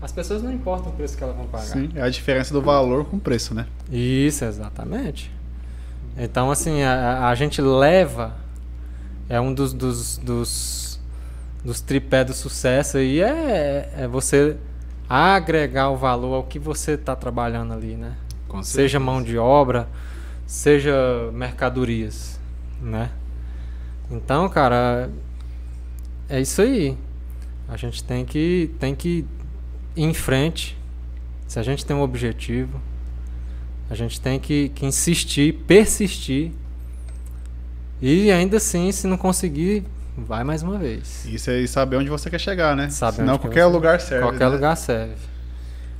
as pessoas não importam o preço que elas vão pagar. Sim, é a diferença do valor com o preço, né? Isso, exatamente. Então, assim, a, a gente leva. É um dos, dos, dos, dos tripés do sucesso aí, é, é você agregar o valor ao que você está trabalhando ali, né? Com Seja mão de obra, seja mercadorias, né? Então, cara, é isso aí. A gente tem que, tem que em frente. Se a gente tem um objetivo, a gente tem que, que insistir, persistir. E ainda assim, se não conseguir, vai mais uma vez. Isso aí, saber onde você quer chegar, né? Saber Senão qualquer você- lugar serve. Qualquer né? lugar serve.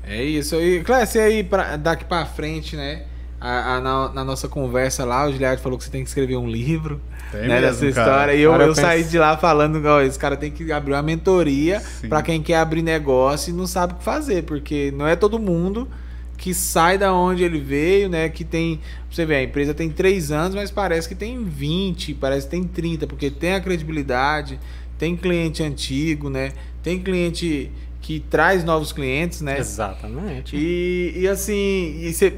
É isso. E, Clécio, e aí, pra, daqui pra frente, né? A, a- na, na nossa conversa lá, o Giliard falou que você tem que escrever um livro Tem né, mesmo, dessa cara. história. E eu, Cara, eu eu saí penso- de lá falando, ó, esse cara tem que abrir uma mentoria pra quem quer abrir negócio e não sabe o que fazer, porque não é todo mundo que sai da onde ele veio, né? Que tem. Você vê, a empresa tem três anos, mas parece que tem 20, parece que tem 30, porque tem a credibilidade, tem cliente antigo, né? Tem cliente que traz novos clientes, né? Exatamente. E, e assim, e você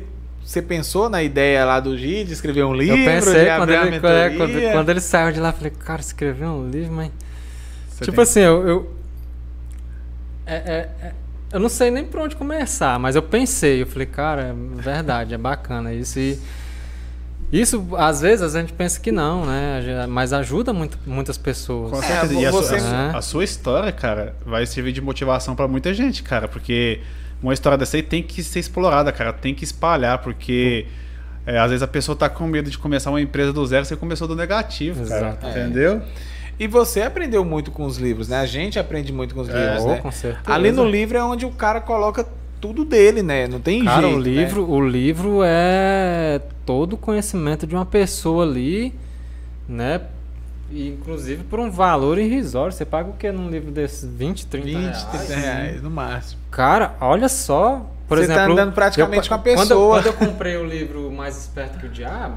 pensou na ideia lá do Gi de escrever um livro? eu pensei quando ele, quando, quando ele saiu de lá, eu falei, cara, escreveu um livro, mas. Você tipo tem- assim, eu. eu é- é- é- eu não sei nem por onde começar, mas eu pensei, eu falei, cara, é verdade, é bacana isso. E isso, às vezes, a gente pensa que não, né? Mas ajuda muito, muitas pessoas. Com É, certeza. e a, você- sua, É. a sua história, cara, vai servir de motivação pra muita gente, cara. Porque uma história dessa aí tem que ser explorada, cara. Tem que espalhar, porque É, às vezes a pessoa tá com medo de começar uma empresa do zero, você começou do negativo, cara. Exato. Entendeu? E você aprendeu muito com os livros, né? A gente aprende muito com os É, livros, né? com certeza. Ali no livro é onde o cara coloca tudo dele, né? Não tem Cara, jeito. o livro, o livro é todo o conhecimento de uma pessoa ali, né? Inclusive por um valor irrisório. Você paga o que num livro desses? 20, 30 né? 20, reais? 30 reais no máximo. Cara, olha só. Por Você tá exemplo, andando praticamente com a quando eu- pessoa. Quando eu, comprei o livro Mais Esperto que o Diabo,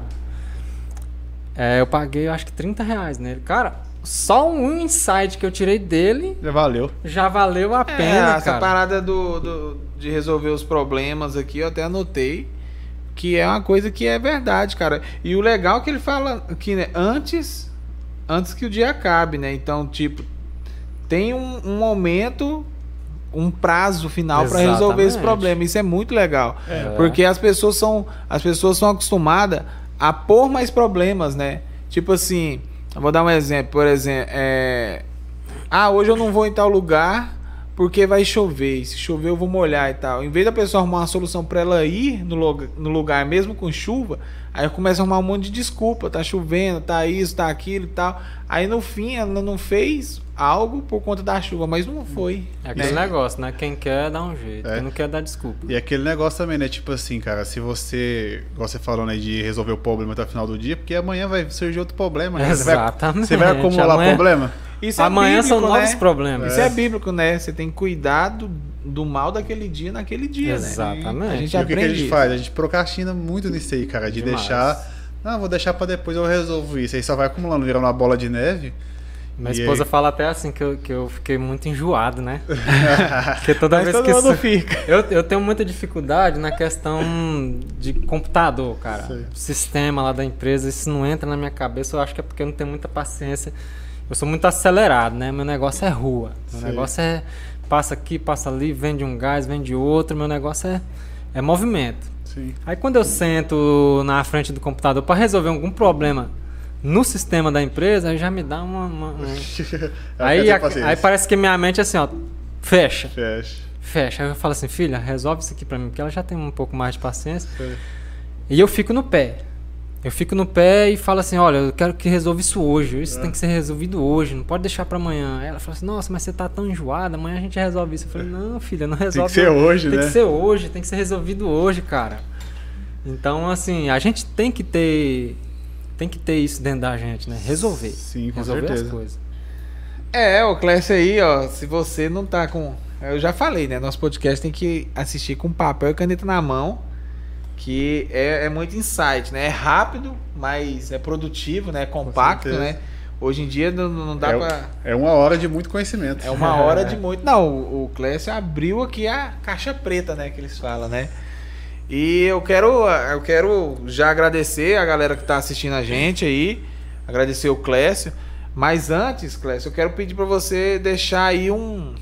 é, eu paguei acho que 30 reais nele. Cara, só um insight que eu tirei dele Já valeu. já valeu a É, pena, essa cara. parada do, do- de resolver os problemas aqui, eu até anotei que é uma coisa que é verdade, cara. E o legal é que ele fala que né, antes, antes que o dia acabe, né? Então, tipo, tem um, um momento, um prazo final para resolver esse problema. Isso é muito legal, É. porque as pessoas são as pessoas são acostumadas a pôr mais problemas, né? Tipo assim, eu vou dar um exemplo, por exemplo, é, ah, hoje eu não vou em tal lugar porque vai chover. Se chover, eu vou molhar e tal. Em vez da pessoa arrumar uma solução pra ela ir no, no lugar mesmo com chuva, aí começa a arrumar um monte de desculpa. Tá chovendo, tá isso, tá aquilo e tal. Aí no fim ela não fez algo por conta da chuva, mas não foi. É aquele né? negócio, né? Quem quer dá um jeito, É. quem não quer dá desculpa. E aquele negócio também, né? Tipo assim, cara, se você, igual você falou, né, de resolver o problema até o final do dia, porque amanhã vai surgir outro problema. né? Você vai- Exatamente. Você vai acumular Amanhã- problema? Isso é Amanhã são bíblico, novos né? problemas. Isso é bíblico, né? Você tem que cuidar do, mal daquele dia naquele dia, né? Exatamente. A gente E o que, que a aprende gente faz? A gente procrastina muito nisso aí, cara, de Demais. deixar. Não, vou deixar pra depois eu resolvo isso. Aí só vai acumulando, virando uma bola de neve. Minha esposa fala até assim que eu, que eu fiquei muito enjoado, né? Porque toda Mas vez todo que mundo isso- fica. Eu, eu tenho muita dificuldade na questão de computador, cara. Sei. Sistema lá da empresa, isso não entra na minha cabeça. Eu acho que é porque eu não tenho muita paciência. Eu sou muito acelerado, né? Meu negócio é rua. Meu Sei. negócio é passa aqui, passa ali, vende um gás, vende outro. Meu negócio é, é movimento. Sim. Aí quando eu sento na frente do computador para resolver algum problema no sistema da empresa, aí já me dá uma. uma- um- aí, a- aí parece que minha mente é assim, ó, fecha, Fecha. fecha. Aí eu falo assim, filha, resolve isso aqui pra mim, porque ela já tem um pouco mais de paciência. Sei. E eu fico no pé. Eu fico no pé e falo assim, olha, eu quero que resolva isso hoje. Isso É. tem que ser resolvido hoje, não pode deixar pra amanhã. Aí ela fala assim, nossa, mas você tá tão enjoada, amanhã a gente resolve isso. Eu falei, não, filha, não Tem resolve. que ser não. hoje, Tem né? que ser hoje, tem que ser resolvido hoje, cara. Então, assim, a gente tem que ter. Tem que ter isso dentro da gente, né? Resolver. Sim, com resolver certeza. as coisas. É, o Clécio aí, ó, se você não tá com. Eu já falei, né? Nosso podcast tem que assistir com papel e caneta na mão, que é, é muito insight, né? É rápido, mas é produtivo, né? É compacto, né? Hoje em dia não, não dá é, pra. é uma hora de muito conhecimento. É uma hora de muito. Não, o, o Clécio abriu aqui a caixa preta, né? Que eles falam, né? E eu quero, eu quero já agradecer a galera que tá assistindo a gente aí. Agradecer o Clécio. Mas antes, Clécio, eu quero pedir para você deixar aí um.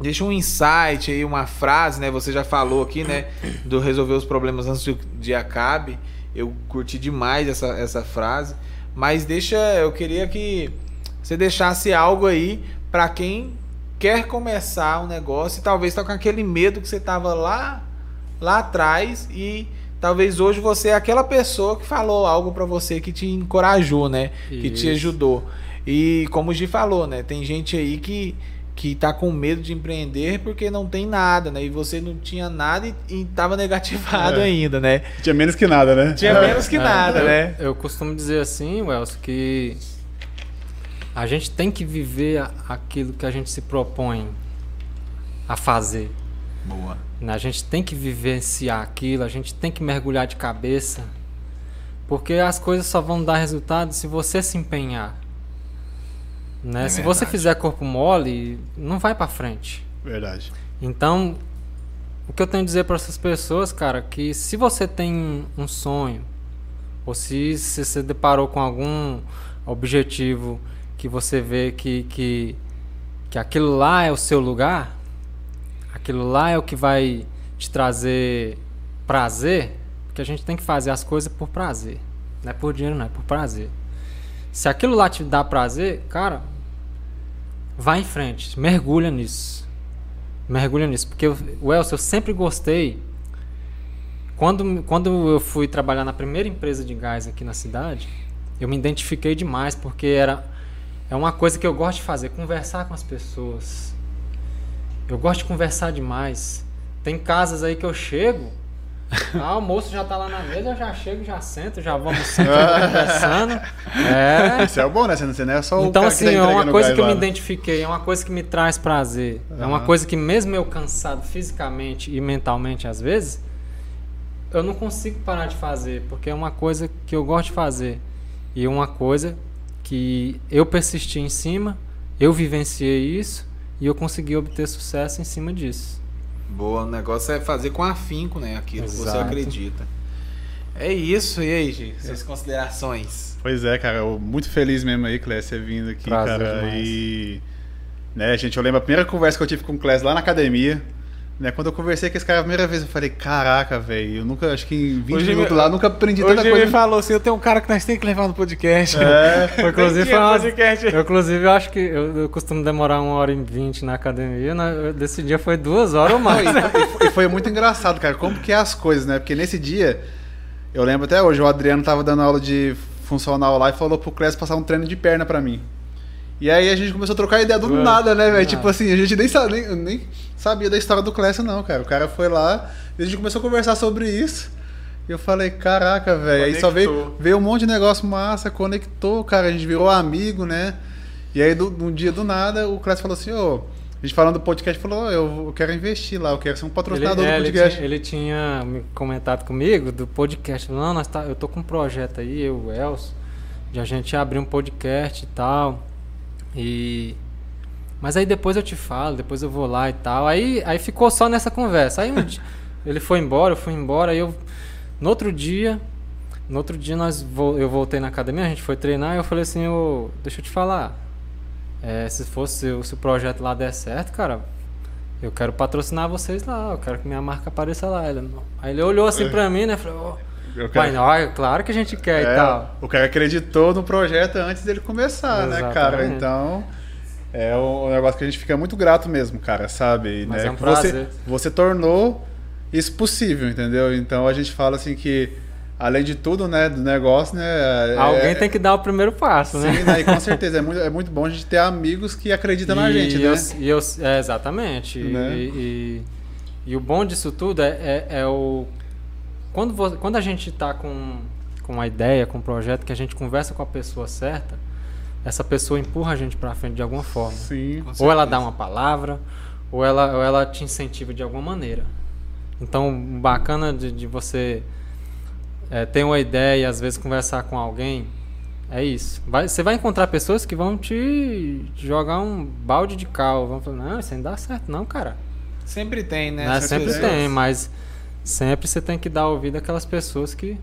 Deixa um insight aí, uma frase, né? Você já falou aqui, né? Do resolver os problemas antes do dia acabe. Eu curti demais essa, essa frase. Mas deixa. Eu queria que você deixasse algo aí para quem quer começar um negócio e talvez tá com aquele medo que você tava lá lá atrás e talvez hoje você é aquela pessoa que falou algo para você que te encorajou, né? Que te Isso. ajudou. E como o Gi falou, né? Tem gente aí que que tá com medo de empreender porque não tem nada, né? E você não tinha nada e, e tava negativado É. ainda, né? Tinha menos que nada, né? Tinha menos que É, nada, eu, né? Eu costumo dizer assim, Welson, que a gente tem que viver aquilo que a gente se propõe a fazer. Boa. né? A gente tem que vivenciar aquilo, a gente tem que mergulhar de cabeça, porque as coisas só vão dar resultado se você se empenhar. Né? É se você fizer corpo mole, não vai pra frente. Verdade. Então, o que eu tenho a dizer para essas pessoas, cara, que se você tem um sonho, ou se, se você deparou com algum objetivo que você vê que, que, que aquilo lá é o seu lugar, aquilo lá é o que vai te trazer prazer, porque a gente tem que fazer as coisas por prazer, não é por dinheiro, não é por prazer. Se aquilo lá te dá prazer, cara, vai em frente, mergulha nisso mergulha nisso. Porque, o Elcio, eu sempre gostei quando, quando eu fui trabalhar na primeira empresa de gás aqui na cidade, eu me identifiquei demais, porque era é uma coisa que eu gosto de fazer, conversar com as pessoas. Eu gosto de conversar demais. Tem casas aí que eu chego, ah, o moço já tá lá na mesa, eu já chego, já sento, já vamos sentando, conversando. É. Isso é bom, né? Você não é só o Então, cara assim, tá é uma coisa que eu lá, me né? identifiquei, é uma coisa que me traz prazer. É uma coisa que, mesmo eu cansado fisicamente e mentalmente às vezes, eu não consigo parar de fazer, porque é uma coisa que eu gosto de fazer. E é uma coisa que eu persisti em cima, eu vivenciei isso e eu consegui obter sucesso em cima disso. Boa, o negócio é fazer com afinco, né? Aquilo que você Exato. acredita. É isso, e aí, Gi? Suas considerações? Pois é, cara, eu muito feliz mesmo aí, Clécio, você vindo aqui, Prazer cara. demais. E. Né, gente, eu lembro a primeira conversa que eu tive com o Clécio lá na academia. Né, quando eu conversei com esse cara a primeira vez, eu falei, caraca, velho, eu nunca, acho que em 20 Hoje minutos me- lá, nunca aprendi Hoje tanta ele coisa. falou assim: eu tenho um cara que nós temos que levar no podcast. É, Inclusive, tinha foi uma- podcast. eu, inclusive, eu acho que eu, eu costumo demorar uma hora e vinte na academia. Eu- desse dia foi duas horas ou mais. e foi muito engraçado, cara, como que é as coisas, né? Porque nesse dia, eu lembro até hoje, o Adriano tava dando aula de funcional lá e falou pro Clécio passar um treino de perna pra mim. E aí a gente começou a trocar ideia do Ué. nada, né, velho? Ah. Tipo assim, a gente nem, sa- nem, nem sabia da história do Clécio, não, cara. O cara foi lá e a gente começou a conversar sobre isso. E eu falei, caraca, velho. Aí só veio, veio um monte de negócio massa, conectou, cara. A gente virou amigo, né? E aí, do, um dia do nada, o Clécio falou assim, ô. A gente falando do podcast, falou, ó, eu, quero investir lá, eu quero ser um Ele, patrocinador é, do ele, podcast. tinha, ele tinha me comentado comigo do podcast. Não, nós tá, eu tô com um projeto aí, eu o Elcio, de a gente abrir um podcast e tal. E. Mas aí depois eu te falo, depois eu vou lá e tal. Aí, aí ficou só nessa conversa. Aí um dia, ele foi embora, eu fui embora, aí eu. No outro dia. No outro dia nós eu voltei na academia, a gente foi treinar e eu falei assim, ô, deixa eu te falar. é, se fosse o- se o projeto lá der certo, cara, eu quero patrocinar vocês lá, eu quero que minha marca apareça lá. Ele. Aí ele olhou assim pra mim, né? Falou, Eu não, é claro que a gente quer É, e tal. O cara acreditou no projeto antes dele começar, né, cara? Exatamente. Então, é um negócio que a gente fica muito grato mesmo, cara, sabe? Mas né? é um que você, prazer. você tornou isso possível, entendeu? Então a gente fala assim que, além de tudo, né, do negócio, né? é- Alguém tem que dar o primeiro passo, né? Sim, né? E com certeza, é muito, é muito bom a gente ter amigos que acreditam na gente, e né? eu, e eu- é, exatamente. E- Né? E, e- e o bom disso tudo é, é, é o. Quando, vo- quando a gente tá com, com uma ideia, com um projeto, que a gente conversa com a pessoa certa, essa pessoa empurra a gente pra frente de alguma forma. Sim. Ou ela dá uma palavra, ou ela, ou ela te incentiva de alguma maneira. Então, o bacana de, de você é, ter uma ideia e às vezes conversar com alguém é isso. Vai- você vai encontrar pessoas que vão te jogar um balde de cal. Vão falar, não, isso não dá certo, não, cara. Sempre tem, né? Né, essas Sempre pessoas. tem, mas sempre você tem que dar ouvido àquelas pessoas que,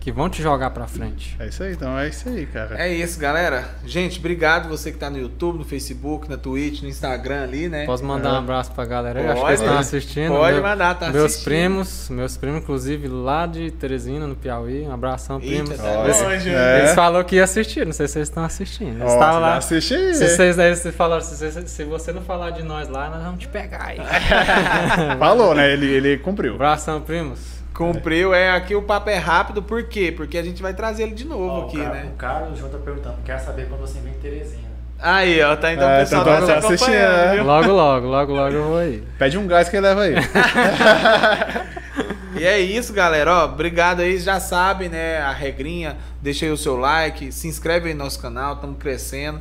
que vão te jogar pra frente. É isso aí, então é isso aí, cara. É isso, galera. Gente, obrigado você que tá no YouTube, no Facebook, na Twitch, no Instagram ali, né? Posso mandar É. um abraço pra galera aí? Acho que eles estão assistindo. Pode Meu- mandar, tá Meus assistindo. primos, meus primos, inclusive, lá de Teresina, no Piauí. Um abração, Eita, primos. tá Olha, longe, é. Eles falaram que ia assistir, não sei se vocês estão assistindo. Eles estavam lá. Assiste aí. Se, vocês, aí, vocês falaram, se, você- se você não falar de nós lá, nós vamos te pegar aí. Falou, né? Ele, ele cumpriu. abração, primos. Cumpriu, é aqui o papo é rápido, por quê? Porque a gente vai trazer ele de novo Ó, aqui, o, Car- né? o Carlos Júnior tá perguntando, quer saber quando você vem em Teresina. Aí, ó, tá então É, o pessoal então tá se tá assistindo, né? viu? Logo, logo, logo, logo eu vou aí. Pede um gás que ele leva aí. E é isso, galera. Ó, obrigado aí, já sabe, né? A regrinha. Deixa aí o seu like, se inscreve aí no nosso canal, estamos crescendo.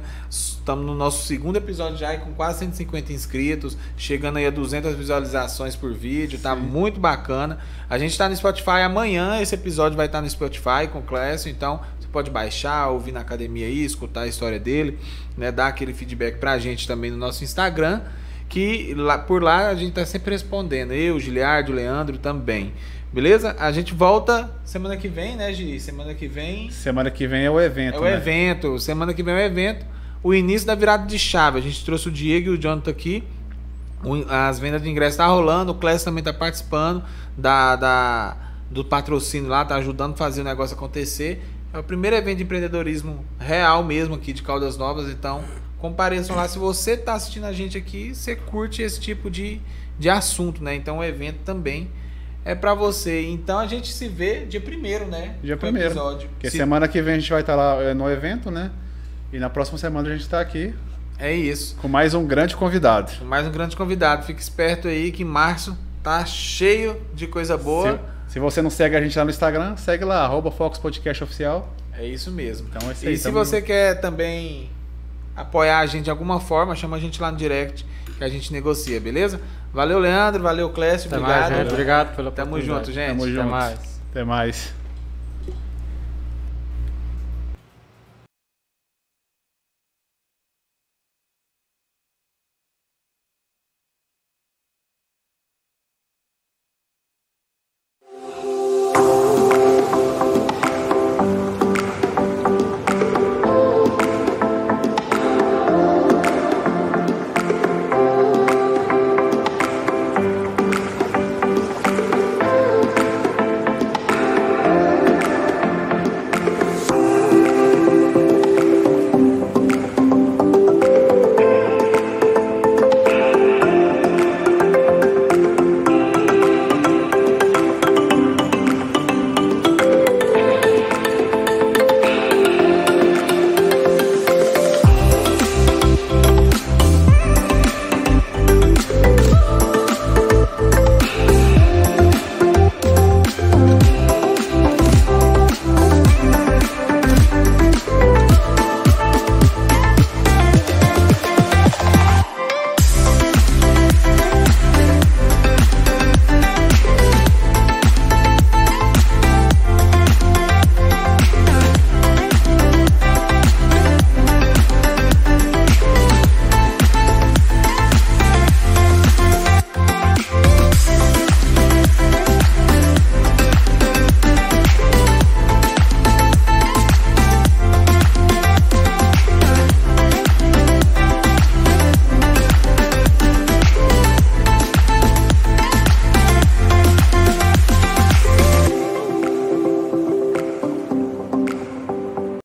Estamos no nosso segundo episódio já aí com quase 150 inscritos, chegando aí a 200 visualizações por vídeo, tá muito bacana. A gente tá no Spotify amanhã, esse episódio vai estar no Spotify com o Clécio, então você pode baixar, ouvir na academia aí, escutar a história dele, né? Dar aquele feedback pra gente também no nosso Instagram que lá, por lá a gente tá sempre respondendo. Eu, Giliardo, Leandro também. Beleza? A gente volta semana que vem, né, Gi? Semana que vem Semana que vem é o evento. é o né? evento. Semana que vem é o evento. O início da virada de chave. A gente trouxe o Diego e o Jonathan aqui. As vendas de ingresso tá rolando. O Clécio também tá participando da, da- do patrocínio lá, tá ajudando a fazer o negócio acontecer. É o primeiro evento de empreendedorismo real mesmo aqui de Caldas Novas. Então, compareçam lá. Se você tá assistindo a gente aqui, você curte esse tipo de, de assunto, né? Então, o evento também é para você. Então a gente se vê dia primeiro, né? Dia primeiro. Episódio. Porque Se- semana que vem a gente vai estar lá é, no evento, né? E na próxima semana a gente está aqui É isso. com mais um grande convidado. Mais um grande convidado. Fique esperto aí que março tá cheio de coisa boa. Se, se você não segue a gente lá no Instagram, segue lá, arroba Fox Podcast Oficial. É isso mesmo. Então é isso E aí. se tamo você quer também apoiar a gente de alguma forma, chama a gente lá no direct que a gente negocia, beleza? Valeu, Leandro. Valeu, Clécio. Até mais, Obrigado. gente. Obrigado pela Tamo junto, gente. Tamo Até junto. mais. Até mais.